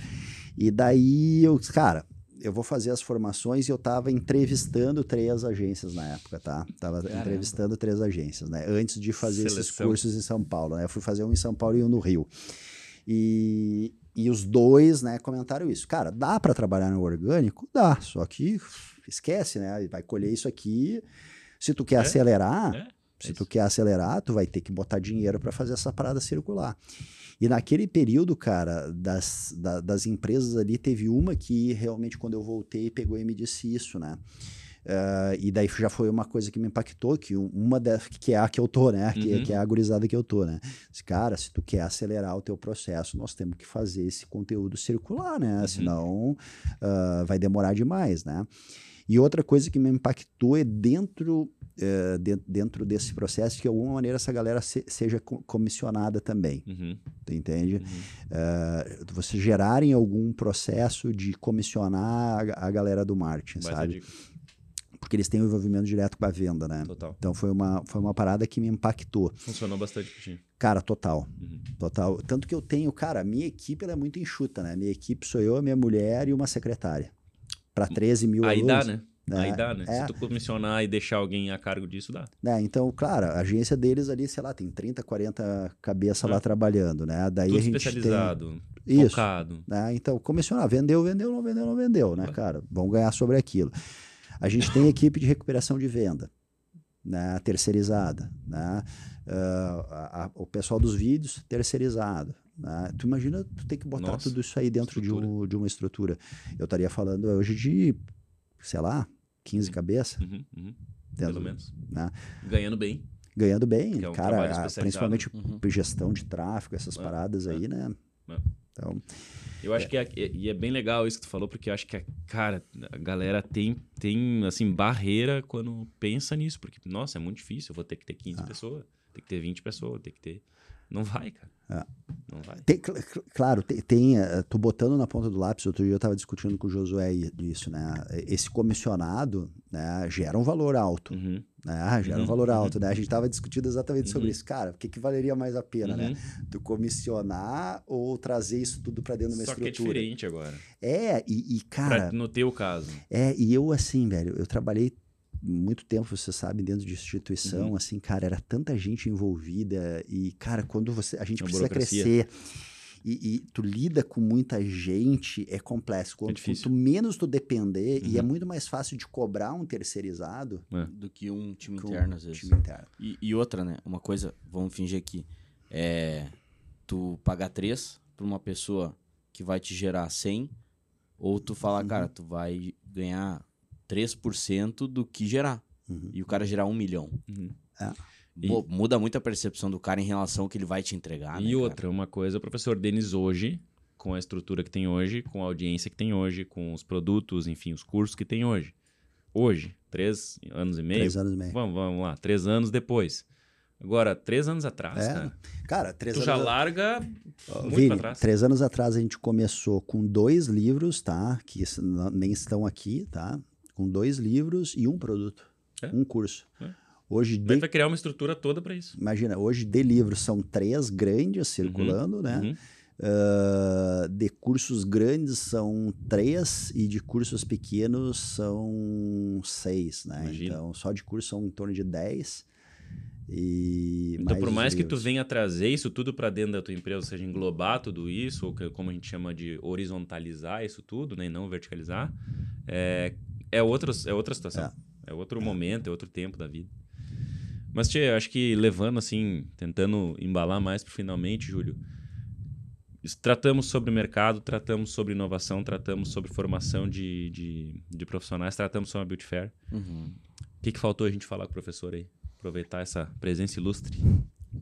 E daí eu, cara, eu vou fazer as formações e eu estava entrevistando três agências na época, tá? Tava Caramba. entrevistando três agências, né? Antes de fazer Seleção. esses cursos em São Paulo, né? Eu fui fazer um em São Paulo e um no Rio. E, e os dois, né, comentaram isso. Cara, dá para trabalhar no orgânico? Dá, só que esquece, né? Vai colher isso aqui. Se tu quer é, acelerar, é, se tu quer acelerar, tu vai ter que botar dinheiro para fazer essa parada circular. E naquele período, cara, das, da, das empresas ali, teve uma que realmente, quando eu voltei, pegou e me disse isso, né? Uh, e daí já foi uma coisa que me impactou, que uma das, que é a que eu tô, né? Que, uhum. que é a gurizada que eu tô, né? Cara, se tu quer acelerar o teu processo, nós temos que fazer esse conteúdo circular, né? Uhum. Senão uh, vai demorar demais, né? E outra coisa que me impactou é dentro, uh, de, dentro desse processo que de alguma maneira essa galera se, seja comissionada também. Uhum. Tu entende? Uhum. Uh, você gerarem algum processo de comissionar a, a galera do marketing, Mas sabe? Porque eles têm o um envolvimento direto com a venda, né? Total. Então foi uma, foi uma parada que me impactou. Funcionou bastante time. Cara, total. Uhum. Total. Tanto que eu tenho, cara, a minha equipe ela é muito enxuta, né? Minha equipe sou eu, minha mulher e uma secretária. Para 13 mil Aí alunos. dá, né? né? Aí dá, né? É. Se tu comissionar e deixar alguém a cargo disso, dá. É, então, claro, a agência deles ali, sei lá, tem 30, 40 cabeças é. lá trabalhando, né? Daí Tudo a gente especializado, tem... focado. Isso, né? Então, comissionar, vendeu, vendeu, não vendeu, não vendeu, né, cara? Vão ganhar sobre aquilo. A gente tem equipe de recuperação de venda, né, terceirizada. Né? Uh, a, a, o pessoal dos vídeos, terceirizado. Né? Tu imagina tu ter que botar Nossa, tudo isso aí dentro de, um, de, uma estrutura. Eu estaria falando hoje de, sei lá, 15 uhum. cabeças. Uhum, uhum. Pelo menos. Né? Ganhando bem. Ganhando bem, é um cara, principalmente uhum. gestão de tráfego, essas é, paradas é, aí, né? É. Então, eu acho é. que é, e é bem legal isso que tu falou, porque eu acho que, cara, a galera tem, tem assim, barreira quando pensa nisso, porque, nossa, é muito difícil, eu vou ter que ter 15 ah. pessoas, tem que ter 20 pessoas, tem que ter. Não vai, cara. É. Não vai. Tem, claro, tem, tem. Eh, tô botando na ponta do lápis. Outro dia eu estava discutindo com o Josué isso, né? Esse comissionado né, gera um valor alto. Uhum. Né? Gera uhum. um valor alto, né? A gente estava discutindo exatamente uhum. sobre isso. Cara, o que, que valeria mais a pena, né? Uhum. Tu comissionar ou trazer isso tudo para dentro de uma Só estrutura? Só que é diferente agora. É, e, e cara... Pra, no teu caso. É, e eu assim, velho, eu trabalhei muito tempo, você sabe, dentro de instituição, uhum. assim, cara, era tanta gente envolvida e, cara, quando você a gente precisa crescer e, e, tu lida com muita gente, é complexo. Quanto, é quanto menos tu depender, uhum. e é uhum. muito mais fácil de cobrar um terceirizado é. do que um time interno, um às vezes. Time interno. E, e, outra, né? Uma coisa, vamos fingir aqui, é tu pagar três para uma pessoa que vai te gerar 100, ou tu falar, uhum. cara, tu vai ganhar 3% do que gerar. Uhum. E o cara gerar um milhão. Uhum. É. E- Pô, muda muito a percepção do cara em relação ao que ele vai te entregar. né, e cara? outra, uma coisa, o professor Denis hoje, com a estrutura que tem hoje, com a audiência que tem hoje, com os produtos, enfim, os cursos que tem hoje. Hoje, três anos e meio. Três anos e meio. Vamos, vamos lá, três anos depois. Agora, três anos atrás, É, cara, Cara, três tu já anos... larga muito Vini, pra trás. três anos atrás a gente começou com dois livros, tá? Que nem estão aqui, tá? Com dois livros e um produto. É. Um curso. É. Hoje, de, vai criar uma estrutura toda pra isso. imagina, hoje de livros são três grandes circulando, né? Uhum. Ah, de cursos grandes são três e de cursos pequenos são seis, né? Imagina. Então, só de curso são em torno de dez. E Então, por os mais que tu venha trazer isso tudo para dentro da tua empresa, ou seja, englobar tudo isso, ou como a gente chama de horizontalizar isso tudo, né, e não verticalizar, é, é, é outra situação. É. outro momento, é outro tempo da vida. Mas, Tchê, eu acho que levando assim, tentando embalar mais pro finalmente, Júlio, tratamos sobre mercado, tratamos sobre inovação, tratamos sobre formação de, de, de profissionais, tratamos sobre a Beauty Fair. Uhum. O que, que faltou a gente falar com o professor aí? Aproveitar essa presença ilustre.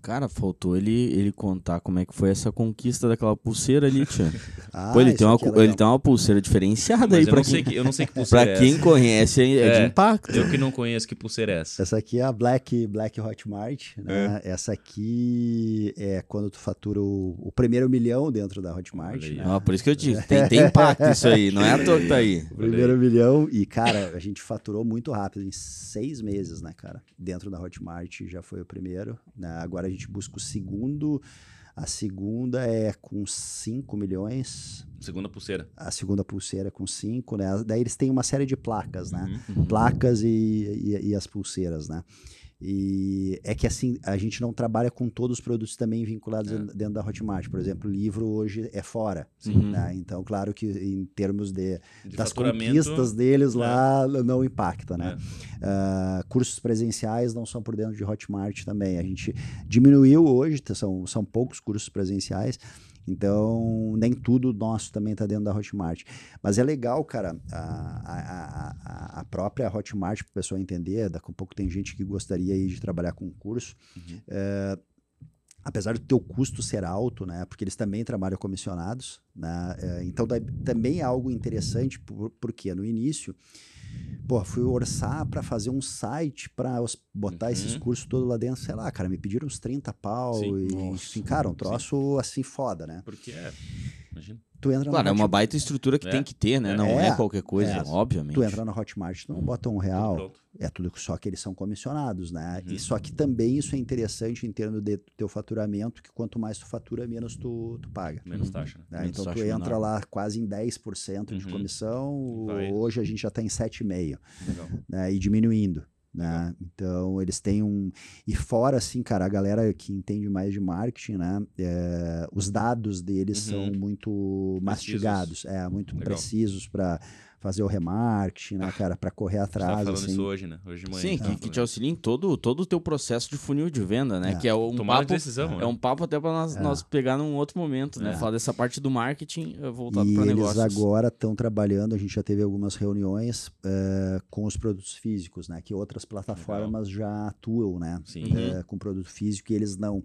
Cara, faltou ele, ele contar como é que foi essa conquista daquela pulseira ali, tia. Ah, Pô, ele tem, uma, é ele tem uma pulseira diferenciada Mas aí não, quem, sei que, eu não sei que pulseira pra é quem essa. conhece, é, é de É. impacto. Eu que não conheço que pulseira é essa. Essa aqui é a Black, Black Hotmart, né? Essa aqui é quando tu fatura o, o primeiro milhão dentro da Hotmart, né? Ah, por isso que eu digo, tem, tem impacto isso aí, não é à toa que tá aí. O primeiro milhão e, cara, a gente faturou muito rápido, em seis meses, né, cara? Dentro da Hotmart já foi o primeiro, né? Agora a gente busca o segundo, a segunda é com 5 milhões, Segunda pulseira. a segunda pulseira é com 5, né? Daí eles têm uma série de placas, né? Uhum. placas e, e, e as pulseiras, né? E é que assim, a gente não trabalha com todos os produtos também vinculados É. dentro da Hotmart. Por exemplo, livro hoje é fora. Né? Então, claro que em termos de, De das conquistas deles é. lá não impacta, né? É. Ah, cursos presenciais não são por dentro de Hotmart também. A gente diminuiu hoje, são, são poucos cursos presenciais, então nem tudo nosso também está dentro da Hotmart. Mas é legal, cara, a, a própria Hotmart, para o pessoal entender, daqui a pouco tem gente que gostaria aí de trabalhar com curso. Uhum. É, apesar do teu custo ser alto, né? Porque eles também trabalham comissionados, né? É, então daí também é algo interessante, por, porque no início, pô, fui orçar para fazer um site para botar Uhum. esses cursos todos lá dentro, sei lá, cara, me pediram uns 30 pau Sim. e, Nossa. enfim, cara, um troço assim foda, né? Porque é. Imagina. Tu entra Claro, na é uma baita estrutura que É. tem que ter, né? Não É. é, qualquer coisa, É. obviamente. Tu entra na Hotmart, tu não bota um real, Tudo é tudo só que eles são comissionados, né? Uhum. E só que também isso é interessante em termos de teu faturamento, que quanto mais tu fatura, menos tu, tu paga. Menos Uhum. taxa. né? né? Menos Então tu taxa entra menor. lá quase em 10% de Uhum. comissão, Vai. hoje a gente já está em 7,5%, Legal. né? E diminuindo. Né? Então eles têm um. E fora, assim, cara, a galera que entende mais de marketing, né? é, os dados deles Uhum. são muito mastigados, é, muito Legal. precisos para fazer o remarketing, né, cara? Para correr A gente tava atrás. falando assim. isso hoje, né? Hoje de manhã. Sim, gente tava que, que te auxilia em todo, todo o teu processo de funil de venda, né? É. Que é um Tomada de papo, decisão. é um papo até para nós, É. nós pegar num outro momento, né? É. Falar dessa parte do marketing eh, voltado E para eles negócios. agora estão trabalhando, a gente já teve algumas reuniões eh, com os produtos físicos, né? Que outras plataformas já atuam, né? Sim. eh, com produto físico e eles não.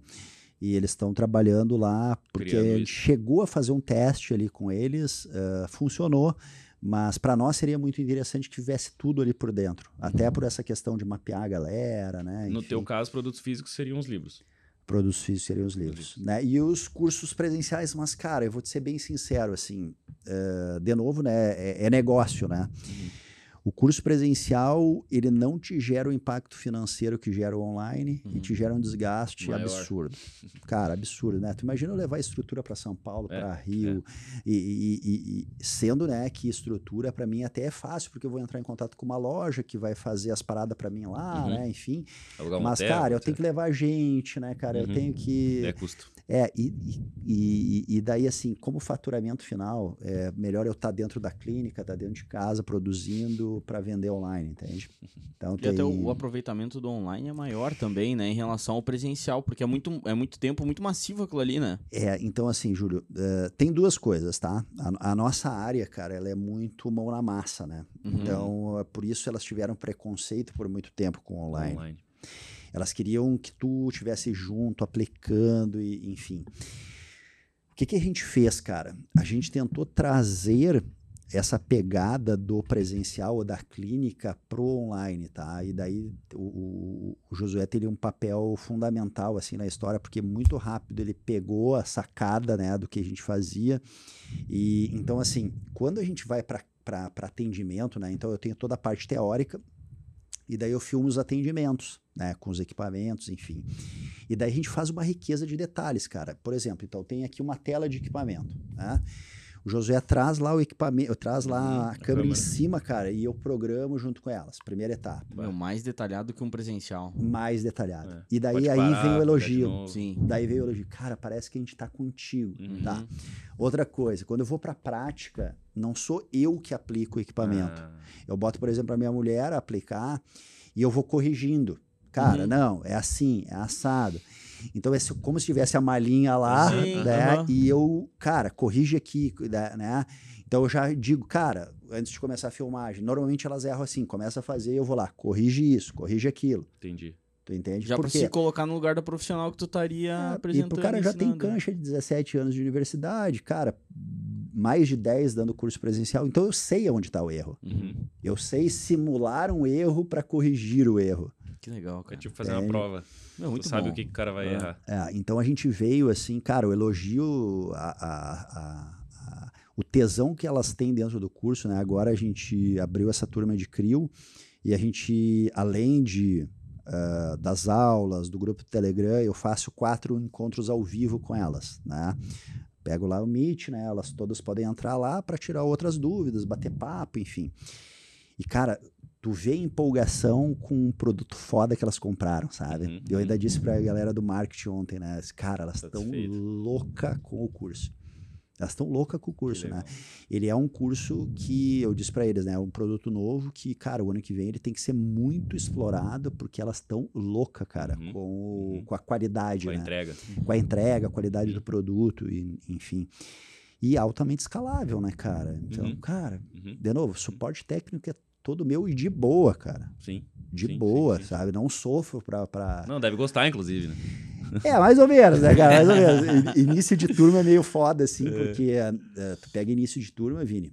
E eles estão trabalhando lá, porque a gente chegou a fazer um teste ali com eles, eh, funcionou, mas para nós seria muito interessante que tivesse tudo ali por dentro. Até por essa questão de mapear a galera, né? No enfim. teu caso, produtos físicos seriam os livros. Produtos físicos seriam os livros. Né? E os cursos presenciais, mas, cara, eu vou te ser bem sincero, assim, eh, de novo, né, é, é negócio, né? O curso presencial, ele não te gera o impacto financeiro que gera o online e Uhum. te gera um desgaste Maior. absurdo. Cara, absurdo, né? Tu imagina eu levar estrutura para São Paulo, É, para Rio, e, e- e- e sendo, né, que estrutura para mim até é fácil, porque eu vou entrar em contato com uma loja que vai fazer as paradas para mim lá, Uhum. né? Enfim, Alugar um mas, hotel, cara, eu tenho que levar gente, né, cara? Eu Uhum. tenho que. É custo. É, e, e, e- daí, assim, como faturamento final, é melhor eu estar dentro da clínica, estar dentro de casa, produzindo para vender online, entende? Então E tem. até o, o aproveitamento do online é maior também, né? Em relação ao presencial, porque é muito, é muito tempo, muito massivo aquilo ali, né? É, então, assim, Júlio, eh, tem duas coisas, tá? A, a nossa área, cara, ela é muito mão na massa, né? Uhum. Então, é por isso elas tiveram preconceito por muito tempo com o online. Online. Elas queriam que tu estivesse junto, aplicando, e, enfim. O que, que a gente fez, cara? A gente tentou trazer essa pegada do presencial ou da clínica pro online, tá? E daí o, o, o Josué teria um papel fundamental assim na história, porque muito rápido ele pegou a sacada, né, do que a gente fazia. E então assim, quando a gente vai para atendimento, né? Então eu tenho toda a parte teórica e daí eu filmo os atendimentos, né, com os equipamentos, enfim. E daí a gente faz uma riqueza de detalhes, cara. Por exemplo, então tem aqui uma tela de equipamento, né? O Josué traz lá o equipamento, traz lá uhum, a, a câmera, câmera, em cima, cara, e eu programo junto com elas. Primeira etapa. Meu, mais detalhado que um presencial. Mais detalhado. É. E daí aí parar, vem o elogio. Sim. Daí vem o elogio. Cara, parece que a gente tá contigo, uhum. tá? Outra coisa, quando eu vou pra prática, não sou eu que aplico o equipamento. Ah. Eu boto, por exemplo, a minha mulher aplicar e eu vou corrigindo. Cara, uhum. não, é assim, é assado. Então é como se tivesse a malinha lá, Sim, né? Uhum. E eu, cara, corrige aqui, né? Então eu já digo, cara, antes de começar a filmagem, normalmente elas erram assim, começa a fazer, eu vou lá, corrige isso, corrige aquilo. Entendi. Tu entende? Já Por pra se colocar no lugar da profissional que tu estaria é, apresentando. E pro cara já tem cancha de 17 anos de universidade, cara, mais de 10 dando curso presencial, então eu sei onde está o erro. Uhum. Eu sei simular um erro para corrigir o erro. Que legal, cara. É tipo fazer é, uma prova. Não, muito tu sabe bom. o que, que o cara vai é. errar. É, então a gente veio assim, cara, o elogio, a, a, a, o tesão que elas têm dentro do curso, né? Agora a gente abriu essa turma de CRIO e a gente, além de uh, das aulas, do grupo do Telegram, eu faço quatro encontros ao vivo com elas, né? Pego lá o Meet, né? Elas todas podem entrar lá para tirar outras dúvidas, bater papo, enfim. E, cara, tu vê empolgação com um produto foda que elas compraram, sabe? Uhum, eu ainda uhum. disse pra galera do marketing ontem, né? Cara, elas estão louca com o curso. Elas estão loucas com o curso, né? Ele é um curso que eu disse para eles, né? É um produto novo que, cara, o ano que vem ele tem que ser muito explorado porque elas estão louca, cara, uhum, com, uhum. com a qualidade, com né? a entrega. Com a entrega, a qualidade uhum. do produto, e, enfim. E altamente escalável, né, cara? Então, uhum. cara, uhum. de novo, suporte técnico é todo meu e de boa, cara. Sim. De sim, boa, sim, sim. sabe? Não sofro pra, pra. Não, deve gostar, inclusive, né? É, mais ou menos, né, cara? Mais ou menos. início de turma é meio foda, assim, é. porque é, tu pega início de turma, Vini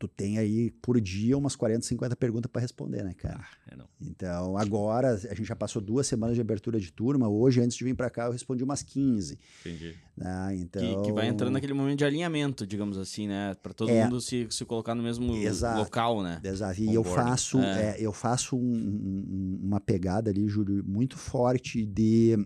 tu tem aí por dia umas 40, 50 perguntas para responder, né, cara? Ah, é não. Então, agora, a gente já passou duas semanas de abertura de turma. Hoje, antes de vir para cá, eu respondi umas 15. Entendi. Ah, então... Que, que, vai entrando naquele momento de alinhamento, digamos assim, né? Para todo é, mundo se, se colocar no mesmo exato, local, né? Exato. E eu faço, é. É, eu faço um, um, uma pegada ali, Júlio, muito forte de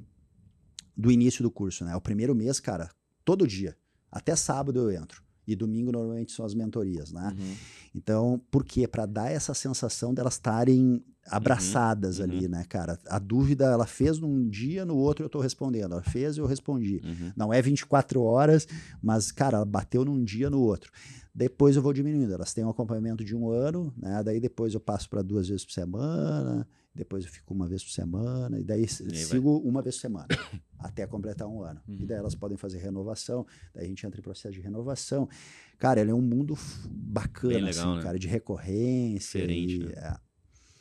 do início do curso, né? O primeiro mês, cara, todo dia. Até sábado eu entro. E domingo normalmente são as mentorias, né? Uhum. Então, por quê? Para dar essa sensação delas estarem abraçadas uhum. ali, uhum. né, cara? A dúvida ela fez num dia, no outro eu estou respondendo. Ela fez e eu respondi. Uhum. Não é 24 horas, mas, cara, ela bateu num dia, no outro. Depois eu vou diminuindo. Elas têm um acompanhamento de um ano, né? Daí depois eu passo para duas vezes por semana depois eu fico uma vez por semana, e daí e sigo vai. uma vez por semana, até completar um ano. Uhum. E daí elas podem fazer renovação, daí a gente entra em processo de renovação. Cara, ele é um mundo bacana, legal, assim, né? cara, de recorrência. Diferente, e, né? é,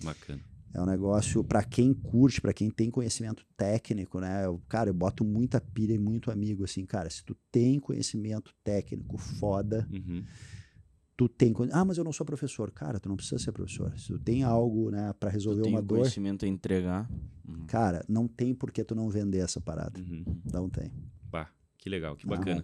Bacana. É um negócio para quem curte, para quem tem conhecimento técnico, né? Eu, cara, eu boto muita pilha e muito amigo, assim, cara, se tu tem conhecimento técnico foda, uhum tu tem ah mas eu não sou professor cara tu não precisa ser professor se tu tem algo né para resolver tu tem uma dor conhecimento a entregar uhum. cara não tem por que tu não vender essa parada uhum. não tem Pá, que legal que bacana.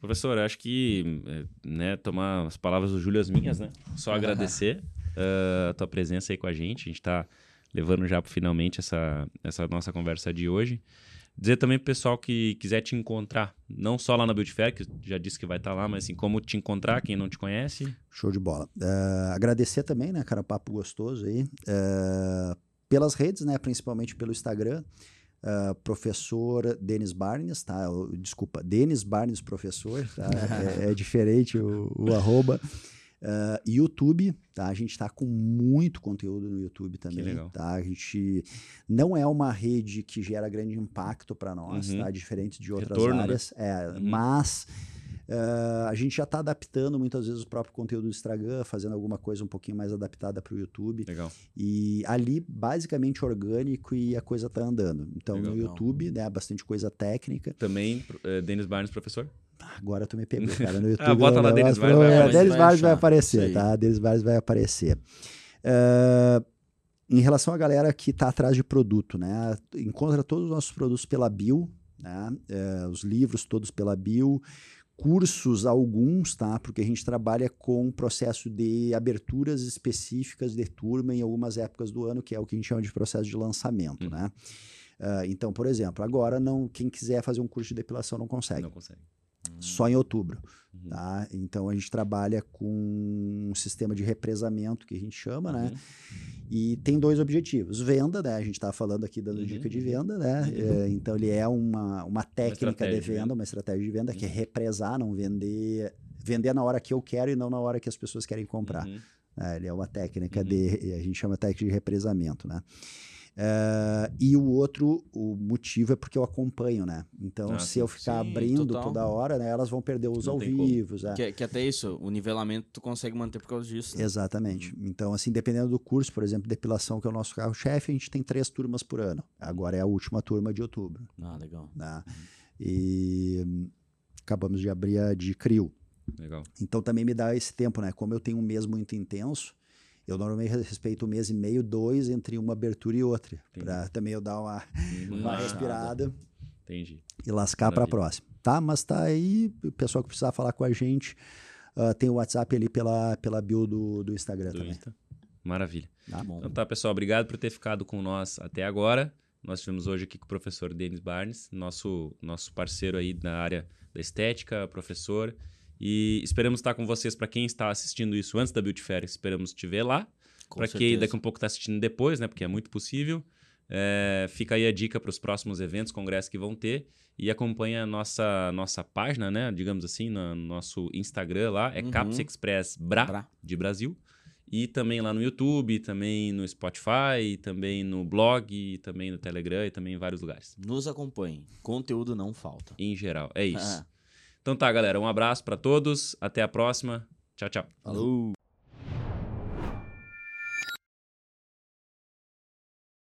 Professor acho que é, né tomar as palavras do Júlio as minhas né só agradecer uh, a tua presença aí com a gente a gente está levando já finalmente essa essa nossa conversa de hoje Dizer também pro pessoal que quiser te encontrar, não só lá na Build Fair, que já disse que vai estar tá lá, mas assim, como te encontrar, quem não te conhece. Show de bola. Uh, agradecer também, né, cara, papo gostoso aí. Uh, pelas redes, né, principalmente pelo Instagram. Uh, professor Denis Barnes, tá? Desculpa, Denis Barnes professor, tá? é, é, diferente o, o arroba. Uh, YouTube, tá? A gente está com muito conteúdo no YouTube também, tá? A gente não é uma rede que gera grande impacto para nós, uhum. tá? Diferente de outras Retorno, né? áreas, né? é, uhum. mas Uh, a gente já está adaptando muitas vezes o próprio conteúdo do Instagram, fazendo alguma coisa um pouquinho mais adaptada para o YouTube. Legal. E ali, basicamente orgânico e a coisa está andando. Então, Legal. no YouTube, né, bastante coisa técnica. Também, uh, Denis Barnes, professor? Agora tu me pegou, cara. No YouTube, ah, bota lá, Denis Barnes. Vai, vai, Denis Barnes vai aparecer, tá? Denis Barnes vai aparecer. Uh, em relação à galera que está atrás de produto, né? Encontra todos os nossos produtos pela Bio, né? Uh, os livros todos pela Bio, cursos alguns, tá? Porque a gente trabalha com processo de aberturas específicas de turma em algumas épocas do ano, que é o que a gente chama de processo de lançamento, Uhum. né? Uh, então, por exemplo, agora não, quem quiser fazer um curso de depilação não consegue. Não consegue. Só em outubro. Uhum. Tá? Então a gente trabalha com um sistema de represamento que a gente chama, né? Uhum. E tem dois objetivos. Venda, né? A gente está falando aqui dando Uhum, dica de uhum. venda, né? É, então ele é uma, uma técnica de estratégia de venda, venda. uma estratégia de venda, que é Uhum. represar, não vender. Vender na hora que eu quero e não na hora que as pessoas querem comprar. Uhum. né? Ele é uma técnica Uhum. de. A gente chama técnica de represamento, né? Eh, e o outro, o motivo é porque eu acompanho, né? Então, Ah, se eu ficar Sim, abrindo total. toda hora, né? Elas vão perder os Não ao vivos. é. Que, que até isso, o nivelamento tu consegue manter por causa disso. né? Exatamente. Então, assim, dependendo do curso, por exemplo, depilação, que é o nosso carro-chefe, a gente tem três turmas por ano. Agora é a última turma de outubro. Ah, legal. Né? E hum, acabamos de abrir a de CRIO. Legal. Então, também me dá esse tempo, né? Como eu tenho um mês muito intenso, eu normalmente respeito um mês e meio, dois, entre uma abertura e outra. Para também eu dar uma, uma respirada Entendi. e lascar para a próxima. Tá? Mas tá aí, o pessoal que precisar falar com a gente, ah, tem o WhatsApp ali pela, pela bio do, do Instagram Do também. Insta. Maravilha. Tá? Bom. Então tá, pessoal, obrigado por ter ficado com nós até agora. Nós estivemos hoje aqui com o professor Denis Barnes, nosso, nosso parceiro aí na área da estética, professor. E esperamos estar com vocês para quem está assistindo isso antes da Beauty Fair, esperamos te ver lá. Para quem daqui a um pouco está assistindo depois, né? Porque é muito possível. É, fica aí a dica para os próximos eventos, congressos que vão ter. E acompanha a nossa, nossa página, né? Digamos assim, no nosso Instagram lá. É Uhum. Caps Express Bra, Bra. de Brasil. E também lá no YouTube, também no Spotify, também no blog, também no Telegram e também em vários lugares. Nos acompanhe. Conteúdo não falta. Em geral. É isso. Então tá, galera. Um abraço para todos. Até a próxima. Tchau, tchau. Falou.